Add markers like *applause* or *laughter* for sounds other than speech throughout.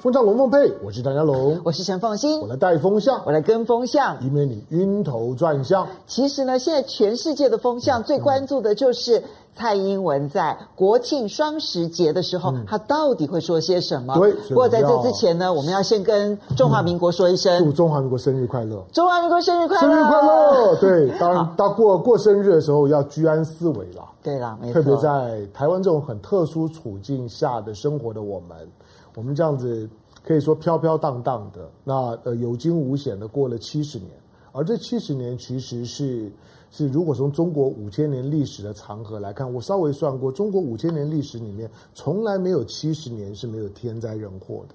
风向龙凤配，我是张家龙，我是陈凤馨，我来带风向，我来跟风向，以免你晕头转向。其实呢，现在全世界的风向最关注的就是蔡英文在国庆双十节的时候，他到底会说些什么？对。不过在这之前呢，我们要先跟中华民国说一声，祝中华民国生日快乐！中华民国生日快乐！生日快乐！对，当然到过过生日的时候要居安思危了。对啦，没错。特别在台湾这种很特殊处境下的生活的我们，我们这样子可以说飘飘荡荡的，那呃有惊无险的过了七十年，而这七十年其实是是如果从中国五千年历史的长河来看，我稍微算过，中国五千年历史里面从来没有七十年是没有天灾人祸的。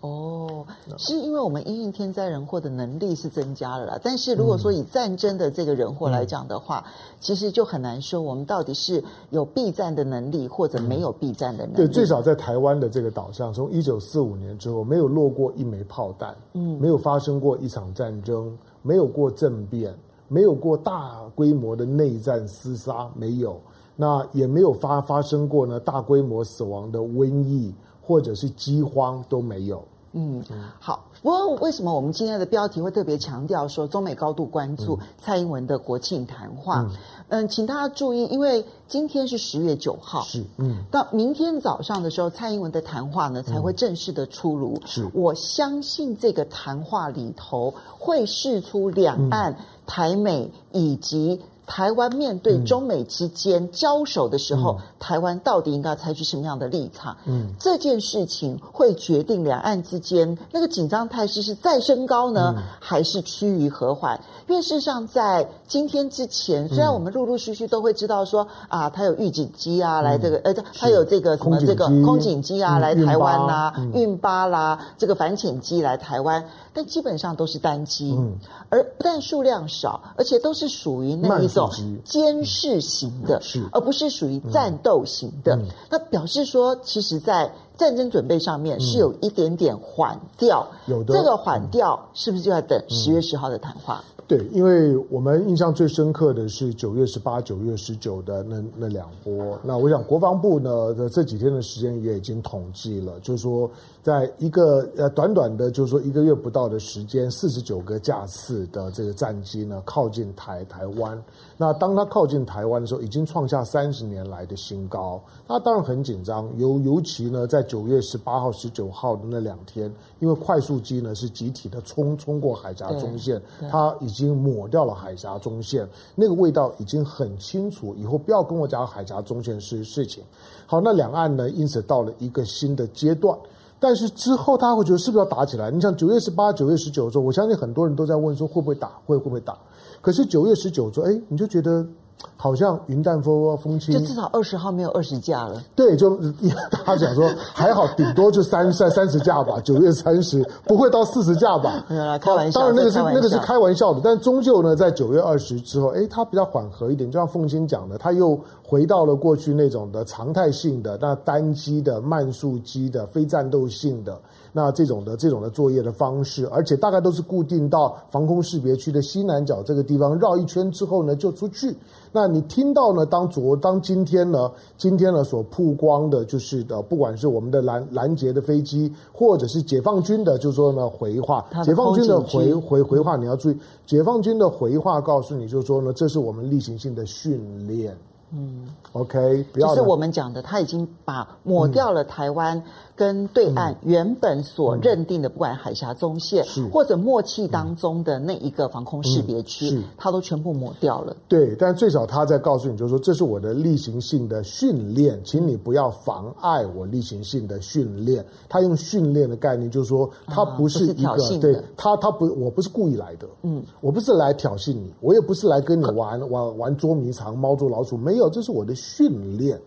哦，是因为我们因应天灾人祸的能力是增加了啦。但是如果说以战争的这个人祸来讲的话，嗯、其实就很难说我们到底是有避战的能力，或者没有避战的能力。对，最少在台湾的这个岛上，从一九四五年之后，没有落过一枚炮弹，嗯，没有发生过一场战争，没有过政变，没有过大规模的内战厮杀，没有。那也没有发发生过呢大规模死亡的瘟疫。或者是饥荒都没有。嗯，好。不过为什么我们今天的标题会特别强调说中美高度关注蔡英文的国庆谈话？嗯，嗯，请大家注意，因为今天是十月九号，是嗯，到明天早上的时候，蔡英文的谈话呢才会正式的出炉。是，我相信这个谈话里头会释出两岸、台美以及。台湾面对中美之间交手的时候，嗯、台湾到底应该采取什么样的立场？嗯，这件事情会决定两岸之间那个紧张态势是再升高呢，嗯、还是趋于和缓？因为事实上，在今天之前，虽然我们陆陆续续都会知道说啊，他有预警机啊来这个，呃，他有这个什么这个空警机啊来台湾啦，运八啦，这个反潜机来台湾。但基本上都是单机，嗯，而不但数量少，而且都是属于那一种监视型的，是，而不是属于战斗型的。那表示说，其实，在战争准备上面是有一点点缓调，有的这个缓调是不是就要等十月十号的谈话？对，因为我们印象最深刻的是九月十八、九月十九的那那两波。那我想国防部呢，的这几天的时间也已经统计了，就是说，在一个呃短短的，就是说一个月不到的时间，四十九个架次的这个战机呢靠近台台湾。那当它靠近台湾的时候，已经创下三十年来的新高。那当然很紧张，尤尤其呢，在九月十八号、十九号的那两天，因为快速机呢是集体的冲冲过海峡中线，它已经。已经抹掉了海峡中线，那个味道已经很清楚。以后不要跟我讲海峡中线是事情。好，那两岸呢，因此到了一个新的阶段。但是之后大家会觉得是不是要打起来？你像九月十八、九月十九的时候，我相信很多人都在问说会不会打，会会不会打？可是九月十九说，哎，你就觉得。好像云淡风风轻，就至少二十号没有二十架了。对，就大家讲说还好，顶多就三三三十架吧。九月三十不会到四十架吧？开玩笑。当然那个是那个是开玩笑的，但终究呢，在九月二十之后，哎，它比较缓和一点。就像凤馨讲的，它又回到了过去那种的常态性的、那单机的、慢速机的、非战斗性的。那这种的这种的作业的方式，而且大概都是固定到防空识别区的西南角这个地方绕一圈之后呢，就出去。那你听到呢？当昨当今天呢？今天呢所曝光的就是的，不管是我们的拦拦截的飞机，或者是解放军的，就是说呢回话，解放军的回回回话，你要注意，解放军的回话告诉你，就是说呢，这是我们例行性的训练。嗯，OK，不要就是我们讲的，他已经把抹掉了台湾跟对岸原本所认定的，不管海峡中线或者默契当中的那一个防空识别区，它都全部抹掉了。对，但最少他在告诉你，就是说这是我的例行性的训练，请你不要妨碍我例行性的训练。他用训练的概念，就是说他不是一个对他他不我不是故意来的，嗯，我不是来挑衅你，我也不是来跟你玩玩玩捉迷藏、猫捉老鼠，没有。有，这是我的训练。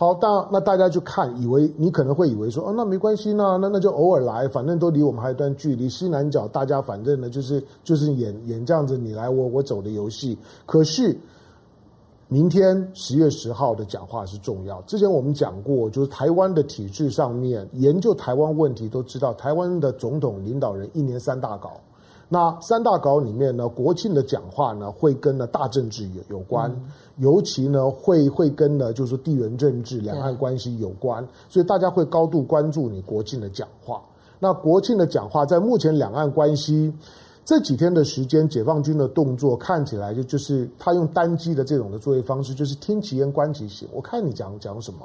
好，大那大家就看，以为你可能会以为说，哦，那没关系，那那那就偶尔来，反正都离我们还有一段距离。西南角，大家反正呢，就是就是演演这样子，你来我我走的游戏。可是明天十月十号的讲话是重要。之前我们讲过，就是台湾的体制上面研究台湾问题，都知道台湾的总统领导人一年三大稿。那三大稿里面呢，国庆的讲话呢会跟呢大政治有有关，嗯、尤其呢会会跟呢就是地缘政治、两岸关系有关，所以大家会高度关注你国庆的讲话。那国庆的讲话在目前两岸关系这几天的时间，解放军的动作看起来就就是他用单机的这种的作业方式，就是听其言观其行，我看你讲讲什么。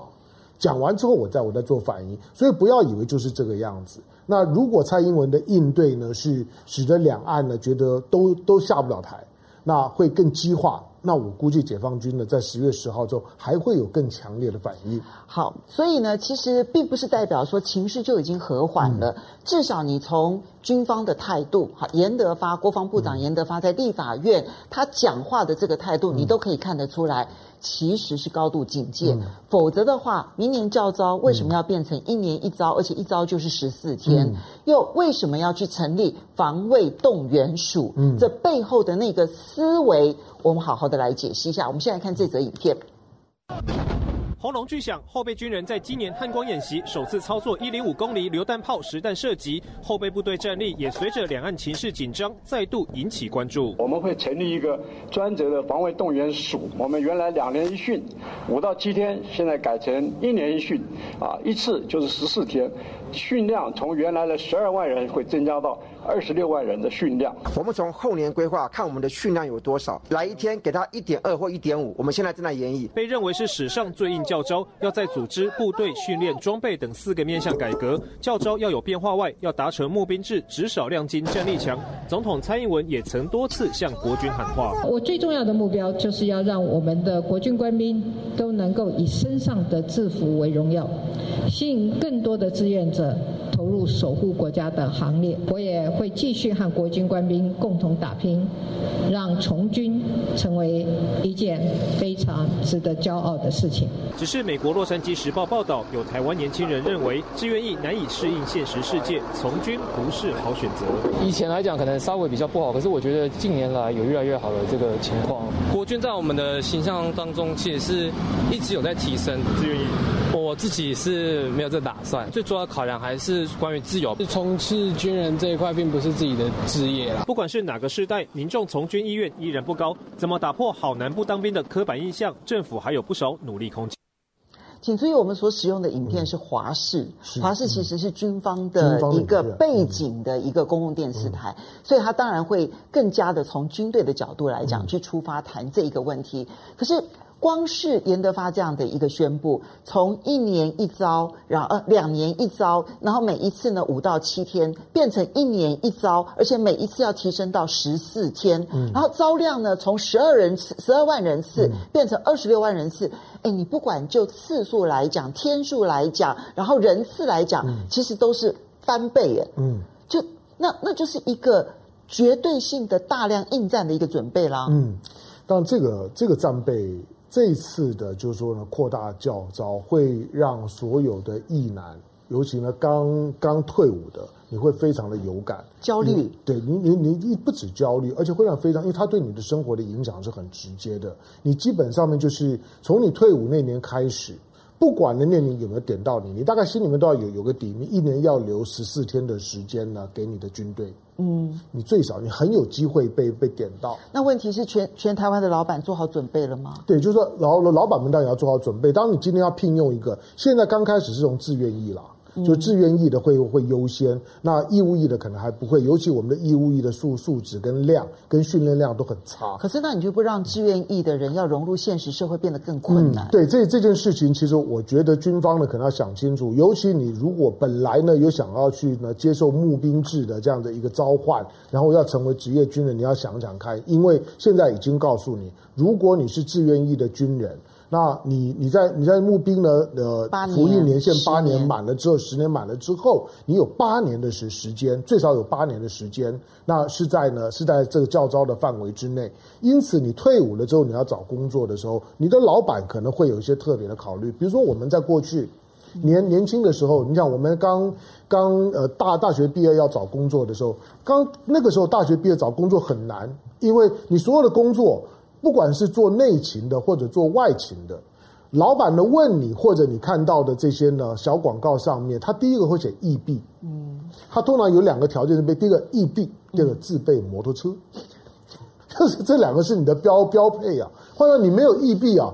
讲完之后，我再我再做反应，所以不要以为就是这个样子。那如果蔡英文的应对呢，是使得两岸呢觉得都都下不了台，那会更激化。那我估计解放军呢，在十月十号之后还会有更强烈的反应。好，所以呢，其实并不是代表说情势就已经和缓了，嗯、至少你从军方的态度，好，严德发国防部长严德发在立法院、嗯、他讲话的这个态度，你都可以看得出来。其实是高度警戒，嗯、否则的话，明年教招为什么要变成一年一招，嗯、而且一招就是十四天？嗯、又为什么要去成立防卫动员署？嗯，这背后的那个思维，我们好好的来解析一下。我们现在看这则影片。轰隆巨响，后备军人在今年汉光演习首次操作一零五公里榴弹炮实弹射击，后备部队战力也随着两岸情势紧张再度引起关注。我们会成立一个专责的防卫动员署，我们原来两年一训，五到七天，现在改成一年一训，啊，一次就是十四天，训量从原来的十二万人会增加到。二十六万人的训量，我们从后年规划看我们的训量有多少，来一天给他一点二或一点五，我们现在正在研议。被认为是史上最硬教招，要在组织、部队、训练、装备等四个面向改革。教招要有变化外，要达成募兵制，职少量精，战力强。总统蔡英文也曾多次向国军喊话：我最重要的目标就是要让我们的国军官兵都能够以身上的制服为荣耀，吸引更多的志愿者投入守护国家的行列。我也。会继续和国军官兵共同打拼，让从军成为一件非常值得骄傲的事情。只是美国《洛杉矶时报》报道，有台湾年轻人认为，志愿役难以适应现实世界，从军不是好选择。以前来讲，可能稍微比较不好，可是我觉得近年来有越来越好的这个情况。国军在我们的形象当中，其实是一直有在提升。志愿役，我自己是没有这打算，最主要考量还是关于自由。是从事军人这一块，并不是自己的职业啦。不管是哪个世代，民众从军意愿依然不高。怎么打破好男不当兵的刻板印象？政府还有不少努力空间。请注意，我们所使用的影片是华视，华视其实是军方的一个背景的一个公共电视台，所以它当然会更加的从军队的角度来讲去出发谈这一个问题。可是。光是严德发这样的一个宣布，从一年一招，然后呃两年一招，然后每一次呢五到七天，变成一年一招，而且每一次要提升到十四天，嗯、然后招量呢从十二人次十二万人次变成二十六万人次，哎，你不管就次数来讲，天数来讲，然后人次来讲，嗯、其实都是翻倍哎，嗯，就那那就是一个绝对性的大量应战的一个准备啦，嗯，但这个这个战备。这一次的，就是说呢，扩大教招会让所有的役男，尤其呢刚刚退伍的，你会非常的有感，焦虑。对你，你你你不止焦虑，而且会让非常，因为他对你的生活的影响是很直接的。你基本上面就是从你退伍那年开始。不管那年龄有没有点到你，你大概心里面都要有有个底。你一年要留十四天的时间呢，给你的军队。嗯，你最少你很有机会被被点到。那问题是全全台湾的老板做好准备了吗？对，就是说老老板们当然要做好准备。当你今天要聘用一个，现在刚开始是从自愿意了。就志愿役的会会优先，那义务役的可能还不会，尤其我们的义务役的素素质跟量跟训练量都很差。可是那你就不让志愿役的人要融入现实社会变得更困难？嗯、对，这这件事情，其实我觉得军方呢可能要想清楚，尤其你如果本来呢有想要去呢接受募兵制的这样的一个召唤，然后要成为职业军人，你要想想看，因为现在已经告诉你，如果你是志愿役的军人。那你你在你在募兵呢？呃，服役年限八年满了之后，十年满了之后，你有八年的时时间，最少有八年的时间。那是在呢是在这个教招的范围之内。因此，你退伍了之后，你要找工作的时候，你的老板可能会有一些特别的考虑。比如说，我们在过去年年轻的时候，你想我们刚刚呃大大学毕业要找工作的时候，刚那个时候大学毕业找工作很难，因为你所有的工作。不管是做内勤的或者做外勤的，老板的问你，或者你看到的这些呢小广告上面，他第一个会写易币，嗯，他通常有两个条件是被，第一个易币，第二个自备摩托车，就 *laughs* 是这两个是你的标标配啊。或者你没有易币啊，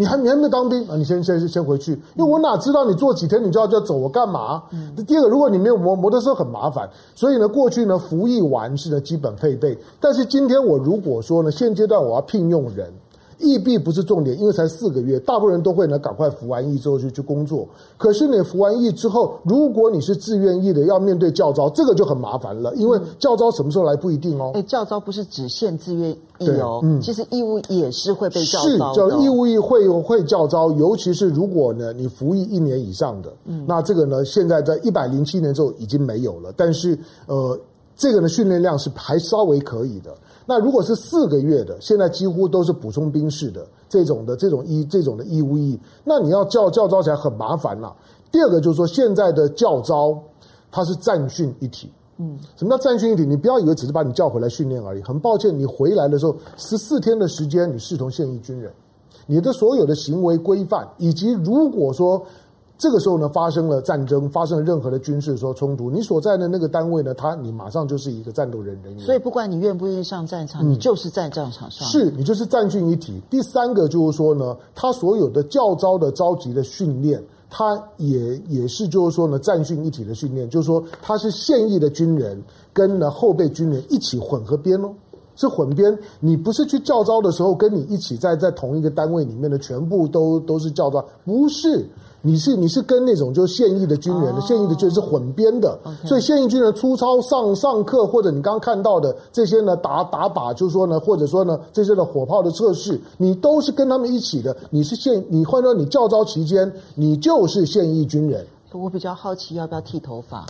你还你还没当兵啊，你先先先回去，因为我哪知道你做几天你就要就要走，我干嘛？嗯，第二个，如果你没有摩摩托车很麻烦，所以呢，过去呢服役完是呢基本配备，但是今天我如果说呢，现阶段我要聘用人。役毕不是重点，因为才四个月，大部分人都会呢赶快服完役之后就去工作。可是你服完役之后，如果你是自愿役的，要面对教招，这个就很麻烦了，因为教招什么时候来不一定哦。哎，教招不是只限自愿役哦，嗯，其实义务也是会被教招的。是，叫义务役会会教招，尤其是如果呢你服役一年以上的，嗯，那这个呢现在在一百零七年之后已经没有了，但是呃，这个呢训练量是还稍微可以的。那如果是四个月的，现在几乎都是补充兵士的这种的这种义这种的义务役，那你要教教招起来很麻烦了。第二个就是说，现在的教招它是战训一体，嗯，什么叫战训一体？你不要以为只是把你叫回来训练而已。很抱歉，你回来的时候十四天的时间，你视同现役军人，你的所有的行为规范，以及如果说。这个时候呢，发生了战争，发生了任何的军事说冲突，你所在的那个单位呢，他你马上就是一个战斗人人员。所以不管你愿不愿意上战场，嗯、你就是在战场上。是你就是战训一体。第三个就是说呢，他所有的教招的召集的训练，他也也是就是说呢，战训一体的训练，就是说他是现役的军人跟呢后备军人一起混合编哦，是混编。你不是去教招的时候跟你一起在在同一个单位里面的全部都都是教招，不是。你是你是跟那种就是现役的军人的、oh, 现役的军人是混编的.所以现役军人出操上上课或者你刚刚看到的这些呢打打靶，就是说呢或者说呢这些的火炮的测试，你都是跟他们一起的。你是现你换到你教招期间，你就是现役军人。我比较好奇要不要剃头发，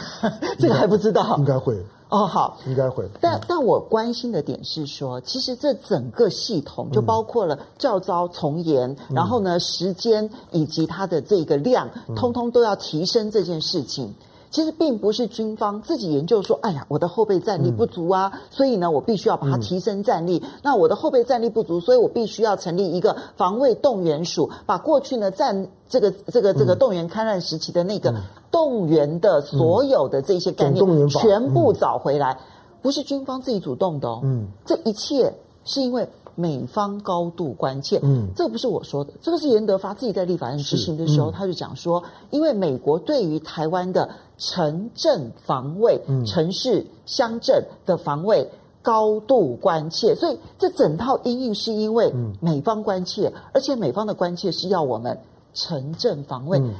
*laughs* 这个还不知道，应该会。哦，好，应该会。但但我关心的点是说，其实这整个系统就包括了教招从严，嗯，然后呢，时间以及它的这个量，嗯，通通都要提升这件事情。其实并不是军方自己研究说，哎呀，我的后备战力不足啊，嗯、所以呢，我必须要把它提升战力。嗯、那我的后备战力不足，所以我必须要成立一个防卫动员署，把过去呢战这个这个这个动员勘乱时期的那个动员的所有的这些概念全部找回来，不是军方自己主动的哦。嗯，这一切是因为。美方高度关切，嗯，这个不是我说的，这个是严德发自己在立法院执行的时候，嗯、他就讲说，因为美国对于台湾的城镇防卫、嗯、城市乡镇的防卫高度关切，所以这整套阴影是因为美方关切，嗯、而且美方的关切是要我们城镇防卫。嗯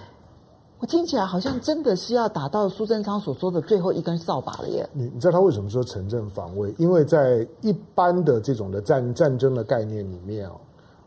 我听起来好像真的是要打到苏贞昌所说的最后一根扫把了耶！你你知道他为什么说城镇防卫？因为在一般的这种的战战争的概念里面啊，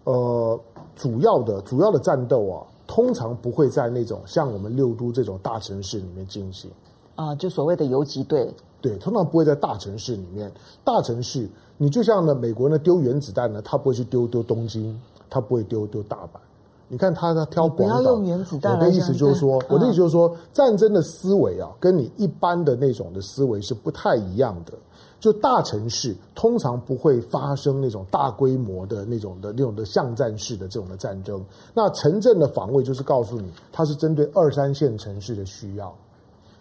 呃，主要的主要的战斗啊，通常不会在那种像我们六都这种大城市里面进行啊，就所谓的游击队。对，通常不会在大城市里面。大城市，你就像呢，美国呢丢原子弹呢，他不会去丢丢东京，他不会丢丢大阪。你看他他挑广岛，我的意思就是说，我的意思就是说，战争的思维啊，跟你一般的那种的思维是不太一样的。就大城市通常不会发生那种大规模的那种的那种的巷战式的这种的战争。那城镇的防卫就是告诉你，它是针对二三线城市的需要。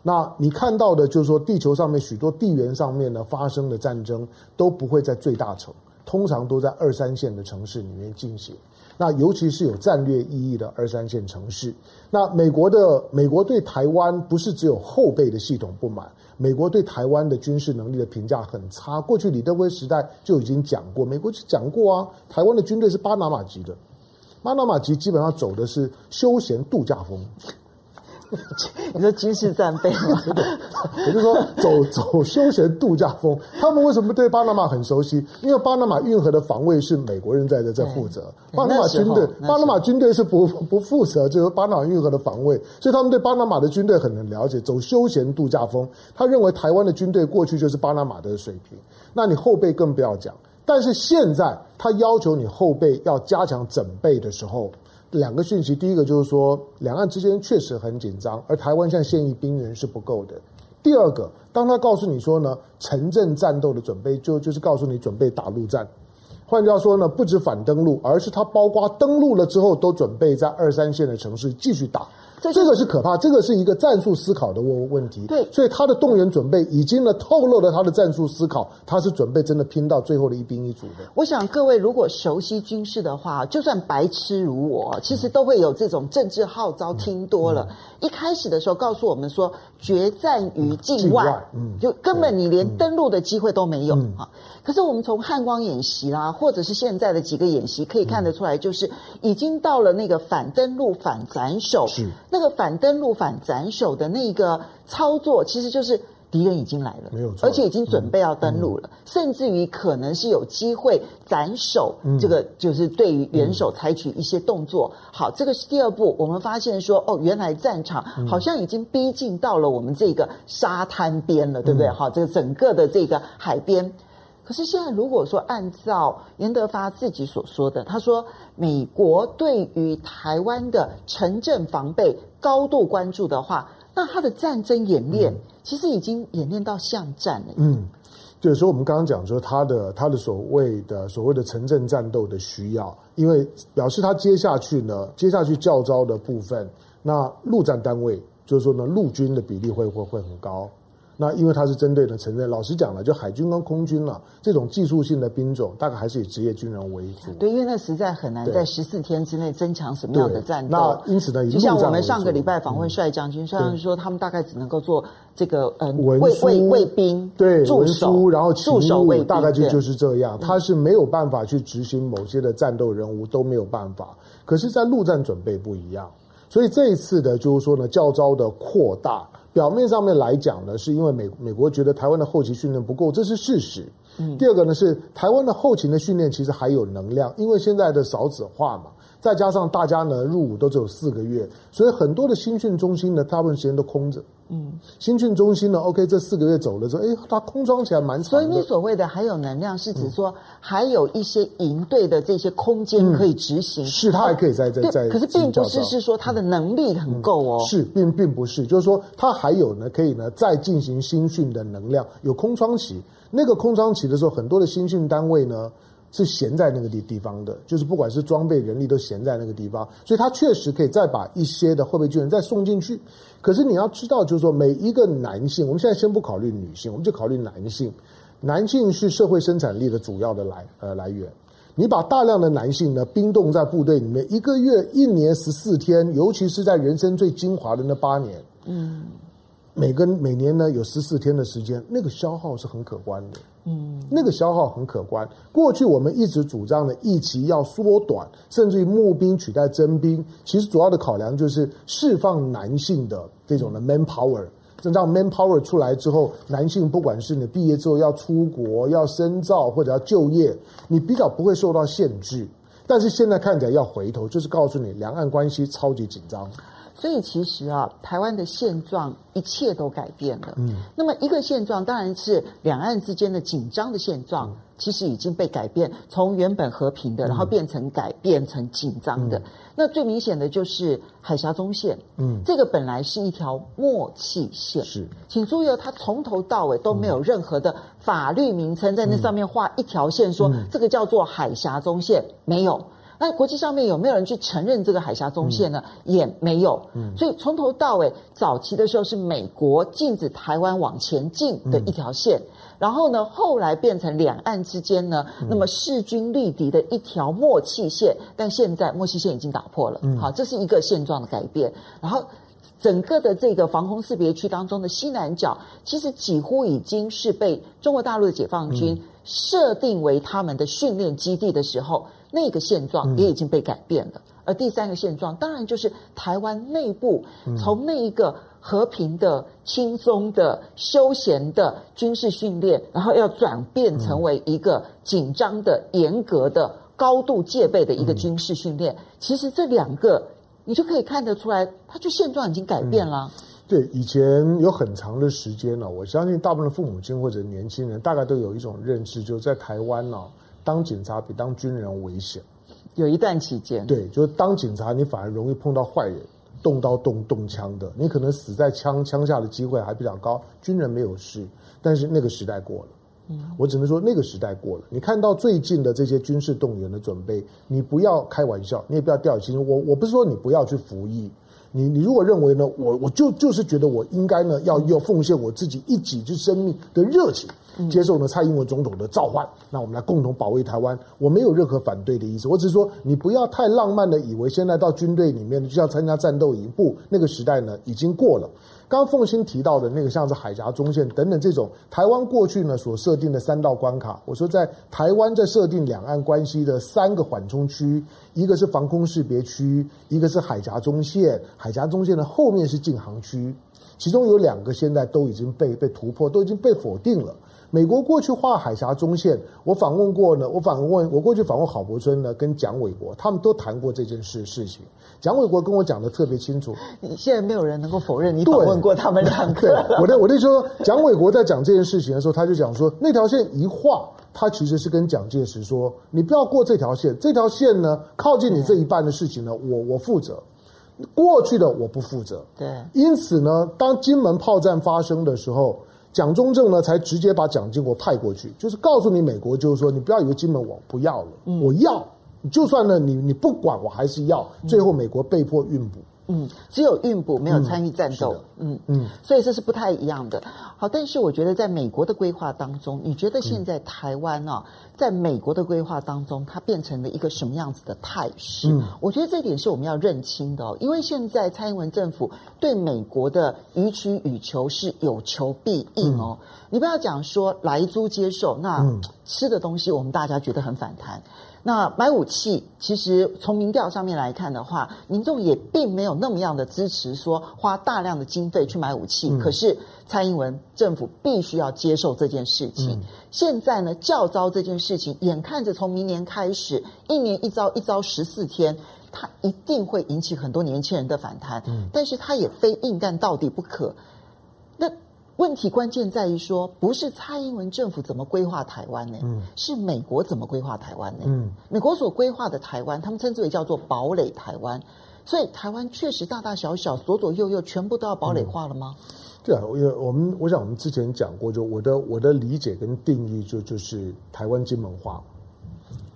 那你看到的就是说，地球上面许多地缘上面呢发生的战争都不会在最大城，通常都在二三线的城市里面进行。那尤其是有战略意义的二三线城市。那美国的美国对台湾不是只有后备的系统不满，美国对台湾的军事能力的评价很差。过去李登辉时代就已经讲过，美国就讲过啊，台湾的军队是巴拿马级的，巴拿马级基本上走的是休闲度假风。*laughs* 你说军事战备吗？*laughs* 也就是说走走休闲度假风。他们为什么对巴拿马很熟悉？因为巴拿马运河的防卫是美国人在这在负责。巴拿马军队，巴拿马军队是不不负责，就是巴拿马运河的防卫，所以他们对巴拿马的军队很能了解，走休闲度假风。他认为台湾的军队过去就是巴拿马的水平，那你后辈更不要讲。但是现在他要求你后辈要加强整备的时候。两个讯息，第一个就是说，两岸之间确实很紧张，而台湾现在现役兵员是不够的。第二个，当他告诉你说呢，城镇战斗的准备，就就是告诉你准备打陆战。换句话说呢，不止反登陆，而是他包括登陆了之后，都准备在二三线的城市继续打。这，这个是可怕，这个是一个战术思考的问问题。对，所以他的动员准备已经呢透露了他的战术思考，他是准备真的拼到最后的一兵一卒的。我想各位如果熟悉军事的话，就算白痴如我，其实都会有这种政治号召听多了。嗯嗯、一开始的时候告诉我们说，决战于境外，嗯，就根本你连登陆的机会都没有啊。可是我们从汉光演习啦，或者是现在的几个演习，可以看得出来，就是已经到了那个反登陆、反斩首。是那个反登陆、反斩首的那个操作，其实就是敌人已经来了，没有错，而且已经准备要登陆了，嗯、甚至于可能是有机会斩首。嗯、这个就是对于元首采取一些动作。嗯、好，这个是第二步。我们发现说，哦，原来战场好像已经逼近到了我们这个沙滩边了，嗯、对不对？好，这个整个的这个海边。可是现在，如果说按照严德发自己所说的，他说美国对于台湾的城镇防备高度关注的话，那他的战争演练其实已经演练到巷战了。嗯，就是说我们刚刚讲说他的他的所谓的所谓的城镇战斗的需要，因为表示他接下去呢，接下去教招的部分，那陆战单位就是说呢，陆军的比例会会会很高。那因为它是针对的城镇，老实讲了，就海军跟空军了这种技术性的兵种，大概还是以职业军人为主。对，因为那实在很难在十四天之内增强什么样的战斗。那因此呢，就像我们上个礼拜访问帅将军，帅将军说他们大概只能够做这个呃文卫卫卫兵对文书，然后勤务卫大概就就是这样，他是没有办法去执行某些的战斗任务，都没有办法。可是，在陆战准备不一样，所以这一次的就是说呢，教招的扩大。表面上面来讲呢，是因为美美国觉得台湾的后勤训练不够，这是事实。嗯，第二个呢是台湾的后勤的训练其实还有能量，因为现在的少子化嘛。再加上大家呢入伍都只有四个月，所以很多的新训中心呢，大部分时间都空着。嗯，新训中心呢，OK，这四个月走了之后，哎，它空窗起来蛮长的。所以你所谓的还有能量，是指说还有一些营队的这些空间可以执行。嗯、是，它还可以再再再。可是并不是是说它的能力很够哦。嗯、是，并并不是，就是说它还有呢，可以呢再进行新训的能量，有空窗期。那个空窗期的时候，很多的新训单位呢。是闲在那个地地方的，就是不管是装备、人力都闲在那个地方，所以他确实可以再把一些的后备军人再送进去。可是你要知道，就是说每一个男性，我们现在先不考虑女性，我们就考虑男性。男性是社会生产力的主要的来呃来源。你把大量的男性呢冰冻在部队里面，一个月、一年十四天，尤其是在人生最精华的那八年，嗯，每个每年呢有十四天的时间，那个消耗是很可观的。嗯，那个消耗很可观。过去我们一直主张的役期要缩短，甚至于募兵取代征兵，其实主要的考量就是释放男性的这种的 man power。等到 man power 出来之后，男性不管是你毕业之后要出国、要深造或者要就业，你比较不会受到限制。但是现在看起来要回头，就是告诉你两岸关系超级紧张。所以其实啊，台湾的现状一切都改变了。嗯，那么一个现状当然是两岸之间的紧张的现状，其实已经被改变，从原本和平的，然后变成改变成紧张的。嗯，那最明显的就是海峡中线。嗯，这个本来是一条默契线。是，请注意哦，它从头到尾都没有任何的法律名称在那上面画一条线，说这个叫做海峡中线，没有。那国际上面有没有人去承认这个海峡中线呢？嗯、也没有。嗯，所以从头到尾，早期的时候是美国禁止台湾往前进的一条线，嗯、然后呢，后来变成两岸之间呢，嗯、那么势均力敌的一条默契线。但现在默契线已经打破了。嗯，好，这是一个现状的改变。然后整个的这个防空识别区当中的西南角，其实几乎已经是被中国大陆的解放军设定为他们的训练基地的时候。那个现状也已经被改变了，嗯、而第三个现状当然就是台湾内部从那一个和平的、轻松的、休闲的军事训练，然后要转变成为一个紧张的、严格的、高度戒备的一个军事训练。其实这两个你就可以看得出来，它就现状已经改变了。嗯、对，以前有很长的时间了，我相信大部分的父母亲或者年轻人大概都有一种认知，就是在台湾呢。当警察比当军人危险，有一段期间，对，就是当警察你反而容易碰到坏人，动刀动动枪的，你可能死在枪枪下的机会还比较高。军人没有事，但是那个时代过了，嗯，我只能说那个时代过了。你看到最近的这些军事动员的准备，你不要开玩笑，你也不要掉以轻心。我我不是说你不要去服役。你你如果认为呢，我我就就是觉得我应该呢要要奉献我自己一己之生命的热情，接受呢蔡英文总统的召唤，那我们来共同保卫台湾，我没有任何反对的意思，我只是说你不要太浪漫的以为现在到军队里面就要参加战斗营，不，那个时代呢已经过了。刚刚凤新提到的那个，像是海峡中线等等这种台湾过去呢所设定的三道关卡，我说在台湾在设定两岸关系的三个缓冲区，一个是防空识别区，一个是海峡中线，海峡中线的后面是禁航区，其中有两个现在都已经被被突破，都已经被否定了。美国过去画海峡中线，我访问过呢，我访问我过去访问郝柏村呢，跟蒋纬国，他们都谈过这件事事情。蒋纬国跟我讲的特别清楚。你现在没有人能够否认你访问过他们两个。我的我的说，蒋纬国在讲这件事情的时候，他就讲说，那条线一画，他其实是跟蒋介石说，你不要过这条线，这条线呢靠近你这一半的事情呢，我我负责，过去的我不负责。对，因此呢，当金门炮战发生的时候。蒋中正呢，才直接把蒋经国派过去，就是告诉你美国，就是说你不要以为金门我不要了，嗯、我要，就算呢你你不管，我还是要。最后美国被迫运补。嗯，只有运补没有参与战斗，嗯嗯，所以这是不太一样的。好，但是我觉得在美国的规划当中，你觉得现在台湾呢、啊，在美国的规划当中，它变成了一个什么样子的态势？嗯，我觉得这点是我们要认清的哦，因为现在蔡英文政府对美国的予取予求是有求必应哦。嗯、你不要讲说来租接受，那吃的东西我们大家觉得很反弹。那买武器，其实从民调上面来看的话，民众也并没有那么样的支持，说花大量的经费去买武器。嗯、可是蔡英文政府必须要接受这件事情。嗯、现在呢，教招这件事情，眼看着从明年开始，一年一招，一招十四天，它一定会引起很多年轻人的反弹。嗯、但是它也非硬干到底不可。那。问题关键在于说，不是蔡英文政府怎么规划台湾呢？嗯，是美国怎么规划台湾呢？嗯，美国所规划的台湾，他们称之为叫做堡垒台湾，所以台湾确实大大小小、左左右右全部都要堡垒化了吗？嗯、对啊，因为我们我想我们之前讲过，就我的我的理解跟定义就就是台湾金门化，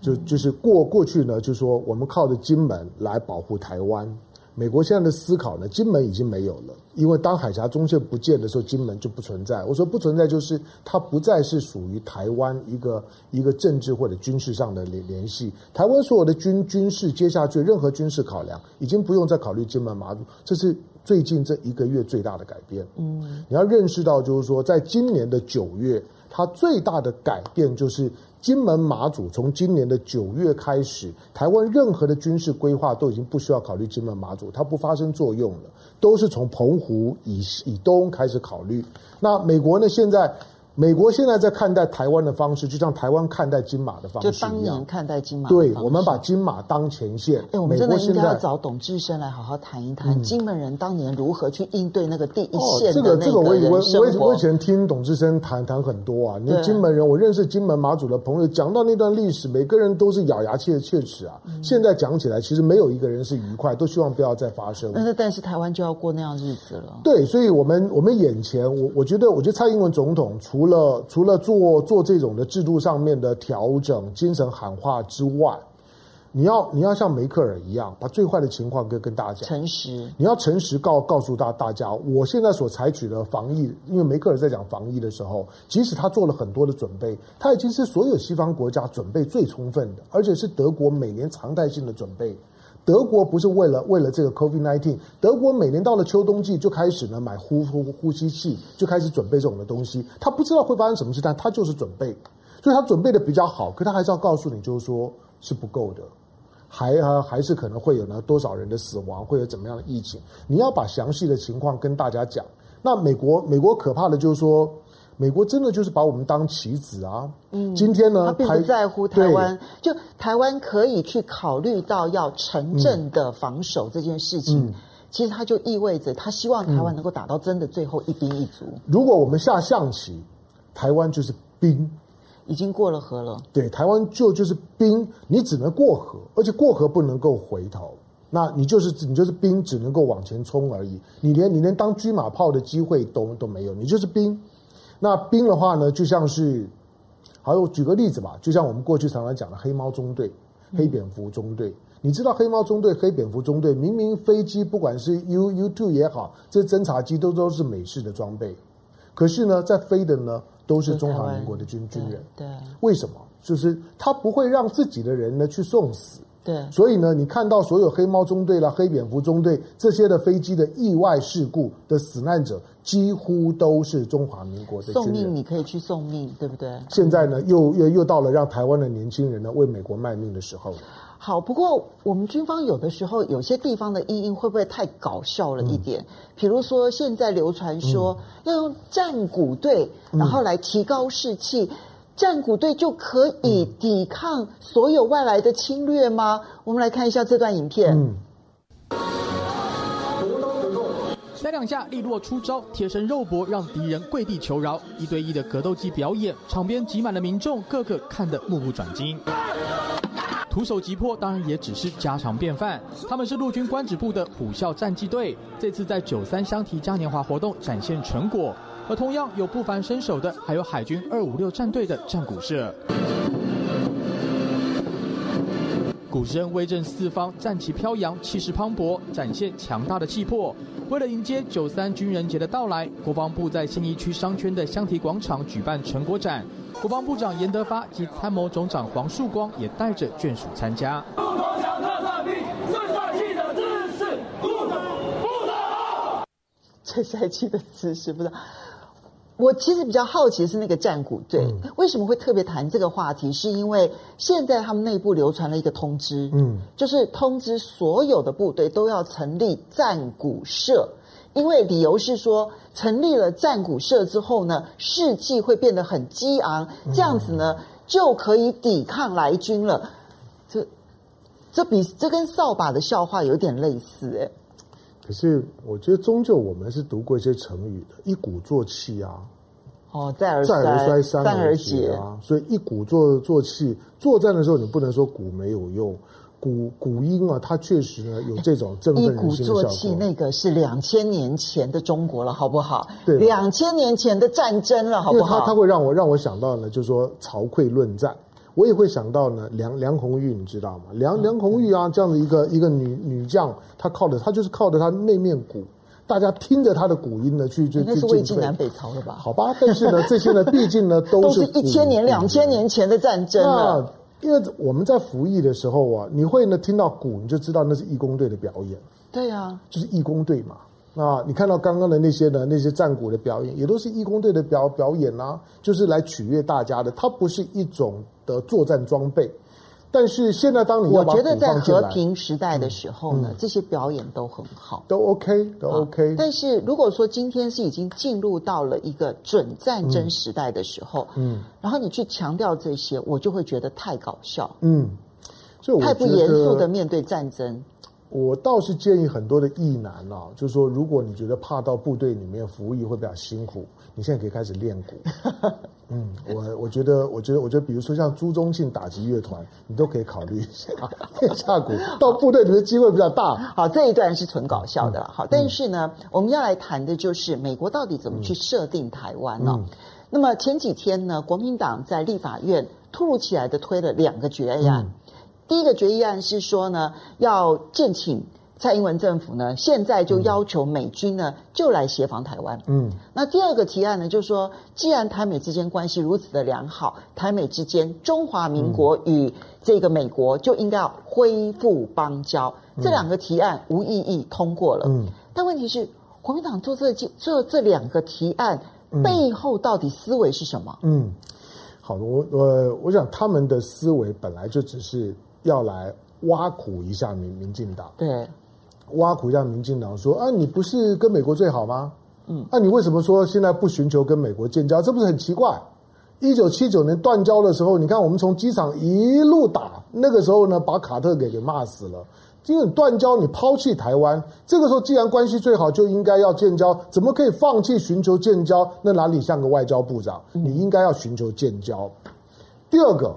就就是过过去呢，就是说我们靠着金门来保护台湾。美国现在的思考呢，金门已经没有了，因为当海峡中线不见的时候，金门就不存在。我说不存在，就是它不再是属于台湾一个一个政治或者军事上的联联系。台湾所有的军军事接下去任何军事考量，已经不用再考虑金门马祖。这是最近这一个月最大的改变。嗯，你要认识到，就是说，在今年的九月，它最大的改变就是。金门马祖从今年的九月开始，台湾任何的军事规划都已经不需要考虑金门马祖，它不发生作用了，都是从澎湖以以东开始考虑。那美国呢？现在。美国现在在看待台湾的方式，就像台湾看待金马的方式。就当年看待金马。对，我们把金马当前线。哎，我们真的应该要找董志生来好好谈一谈金门人当年如何去应对那个第一线。哦，这个这个我以为我我以前听董志生谈谈很多啊。你金门人，我认识金门马祖的朋友，讲到那段历史，每个人都是咬牙切切齿啊。现在讲起来，其实没有一个人是愉快，都希望不要再发生。但是但是台湾就要过那样日子了。对，所以我们我们眼前，我我觉得，我觉得蔡英文总统除了除了做做这种的制度上面的调整、精神喊话之外，你要你要像梅克尔一样，把最坏的情况跟跟大家讲，诚实。你要诚实告告诉大大家，我现在所采取的防疫，因为梅克尔在讲防疫的时候，即使他做了很多的准备，他已经是所有西方国家准备最充分的，而且是德国每年常态性的准备。德国不是为了为了这个 COVID-19，德国每年到了秋冬季就开始呢买呼呼呼吸器，就开始准备这种的东西。他不知道会发生什么事，但他就是准备，所以他准备的比较好。可他还是要告诉你，就是说是不够的，还还是可能会有呢多少人的死亡，会有怎么样的疫情。你要把详细的情况跟大家讲。那美国美国可怕的就是说。美国真的就是把我们当棋子啊！嗯，今天呢，他并不在乎台湾，就台湾可以去考虑到要城镇的防守这件事情。嗯，其实它就意味着他希望台湾能够打到真的最后一兵一卒。如果我们下象棋，台湾就是兵，已经过了河了。对，台湾就就是兵，你只能过河，而且过河不能够回头。那你就是你就是兵，只能够往前冲而已。你连你连当车马炮的机会都都没有，你就是兵。那兵的话呢，就像是好，我举个例子吧，就像我们过去常常讲的黑猫中队、黑蝙蝠中队。你知道黑猫中队、黑蝙蝠中队，明明飞机不管是 U U two 也好，这侦察机都都是美式的装备，可是呢，在飞的呢都是中华民国的军军人。对，对为什么？就是他不会让自己的人呢去送死。对，所以呢，你看到所有黑猫中队啦、黑蝙蝠中队这些的飞机的意外事故的死难者，几乎都是中华民国的。送命，你可以去送命，对不对？现在呢，又又又到了让台湾的年轻人呢为美国卖命的时候。好，不过我们军方有的时候有些地方的意应会不会太搞笑了一点？嗯、比如说，现在流传说要用战鼓队，然后来提高士气，嗯、战鼓队就可以抵抗所有外来的侵略吗？我们来看一下这段影片。嗯，三两下利落出招，贴身肉搏让敌人跪地求饶，一对一的格斗技表演，场边挤满了民众，个个看得目不转睛。徒手击破当然也只是家常便饭。他们是陆军官职部的虎啸战技队，这次在九三香提嘉年华活动展现成果。而同样有不凡身手的，还有海军二五六战队的战鼓社。鼓声威震四方，战旗飘扬，气势磅礴，展现强大的气魄。为了迎接九三军人节的到来，国防部在新义区商圈的香堤广场举办成果展。国防部长严德发及参谋总长黄树光也带着眷属参加。最帅气的姿势，不知道。我其实比较好奇的是那个战鼓队，嗯、为什么会特别谈这个话题？是因为现在他们内部流传了一个通知，嗯，就是通知所有的部队都要成立战鼓社。因为理由是说，成立了战鼓社之后呢，士气会变得很激昂，这样子呢就可以抵抗来军了。这这比这跟扫把的笑话有点类似哎。可是我觉得终究我们是读过一些成语的，一鼓作气啊，哦，再而再而衰，三而竭啊。所以一鼓作作气，作战的时候你不能说鼓没有用。鼓鼓音啊，它确实呢有这种振奋人心的效果。一鼓作气，那个是两千年前的中国了，好不好？对，两千年前的战争了，好不好？它它会让我让我想到呢，就是说曹刿论战，我也会想到呢梁梁红玉，你知道吗？梁梁红玉啊，这样的一个一个女女将，她靠的她就是靠着她那面鼓，大家听着她的鼓音呢去去去。那是魏晋南北朝的吧？好吧，但是呢，这些呢，*laughs* 毕竟呢都是一千年、两千年前的战争了。因为我们在服役的时候啊，你会呢听到鼓，你就知道那是义工队的表演。对啊，就是义工队嘛。啊，你看到刚刚的那些呢，那些战鼓的表演，也都是义工队的表表演啊，就是来取悦大家的。它不是一种的作战装备。但是现在，当你我觉得在和平时代的时候呢，嗯嗯、这些表演都很好，都 OK，都 OK。但是如果说今天是已经进入到了一个准战争时代的时候，嗯，然后你去强调这些，我就会觉得太搞笑，嗯，所以太不严肃的面对战争。我倒是建议很多的役男啊，就是说，如果你觉得怕到部队里面服役会比较辛苦，你现在可以开始练鼓。*laughs* 嗯，我我觉得，我觉得，我觉得，比如说像朱宗庆打击乐团，你都可以考虑一下练下鼓，到部队里面机会比较大。好，这一段是纯搞笑的了。好，但是呢，嗯、我们要来谈的就是美国到底怎么去设定台湾呢、哦？嗯、那么前几天呢，国民党在立法院突如其来的推了两个决议案。嗯第一个决议案是说呢，要建请蔡英文政府呢，现在就要求美军呢就来协防台湾。嗯，那第二个提案呢，就是说，既然台美之间关系如此的良好，台美之间中华民国与这个美国就应该要恢复邦交。嗯、这两个提案无异议通过了。嗯，但问题是，国民党做这做这两个提案背后到底思维是什么？嗯，好的，我我我想他们的思维本来就只是。要来挖苦一下民民进党，对，挖苦一下民进党，说啊，你不是跟美国最好吗？嗯，那、啊、你为什么说现在不寻求跟美国建交？这不是很奇怪？一九七九年断交的时候，你看我们从机场一路打，那个时候呢，把卡特给给骂死了。因为断交，你抛弃台湾，这个时候既然关系最好，就应该要建交，怎么可以放弃寻求建交？那哪里像个外交部长？你应该要寻求建交。第二个。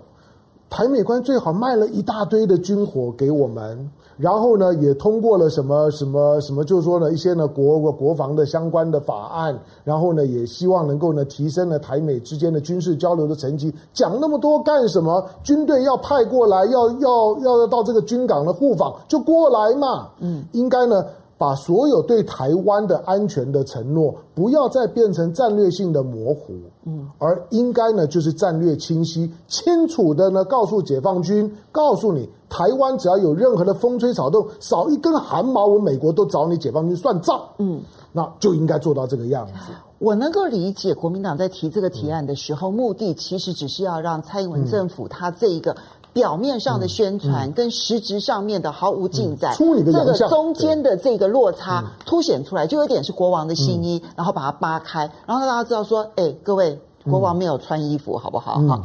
台美关最好卖了一大堆的军火给我们，然后呢，也通过了什么什么什么，就是说呢，一些呢国国防的相关的法案，然后呢，也希望能够呢提升了台美之间的军事交流的层级。讲那么多干什么？军队要派过来，要要要到这个军港的护访，就过来嘛。嗯，应该呢。把所有对台湾的安全的承诺，不要再变成战略性的模糊，嗯，而应该呢，就是战略清晰、清楚的呢，告诉解放军，告诉你，台湾只要有任何的风吹草动，少一根汗毛，我美国都找你解放军算账，嗯，那就应该做到这个样子。我能够理解国民党在提这个提案的时候，目的其实只是要让蔡英文政府他这一个。表面上的宣传跟实质上面的毫无进展，出你的这个中间的这个落差凸显出来，就有点是国王的新衣，然后把它扒开，然后让大家知道说，哎，各位，国王没有穿衣服，好不好？哈。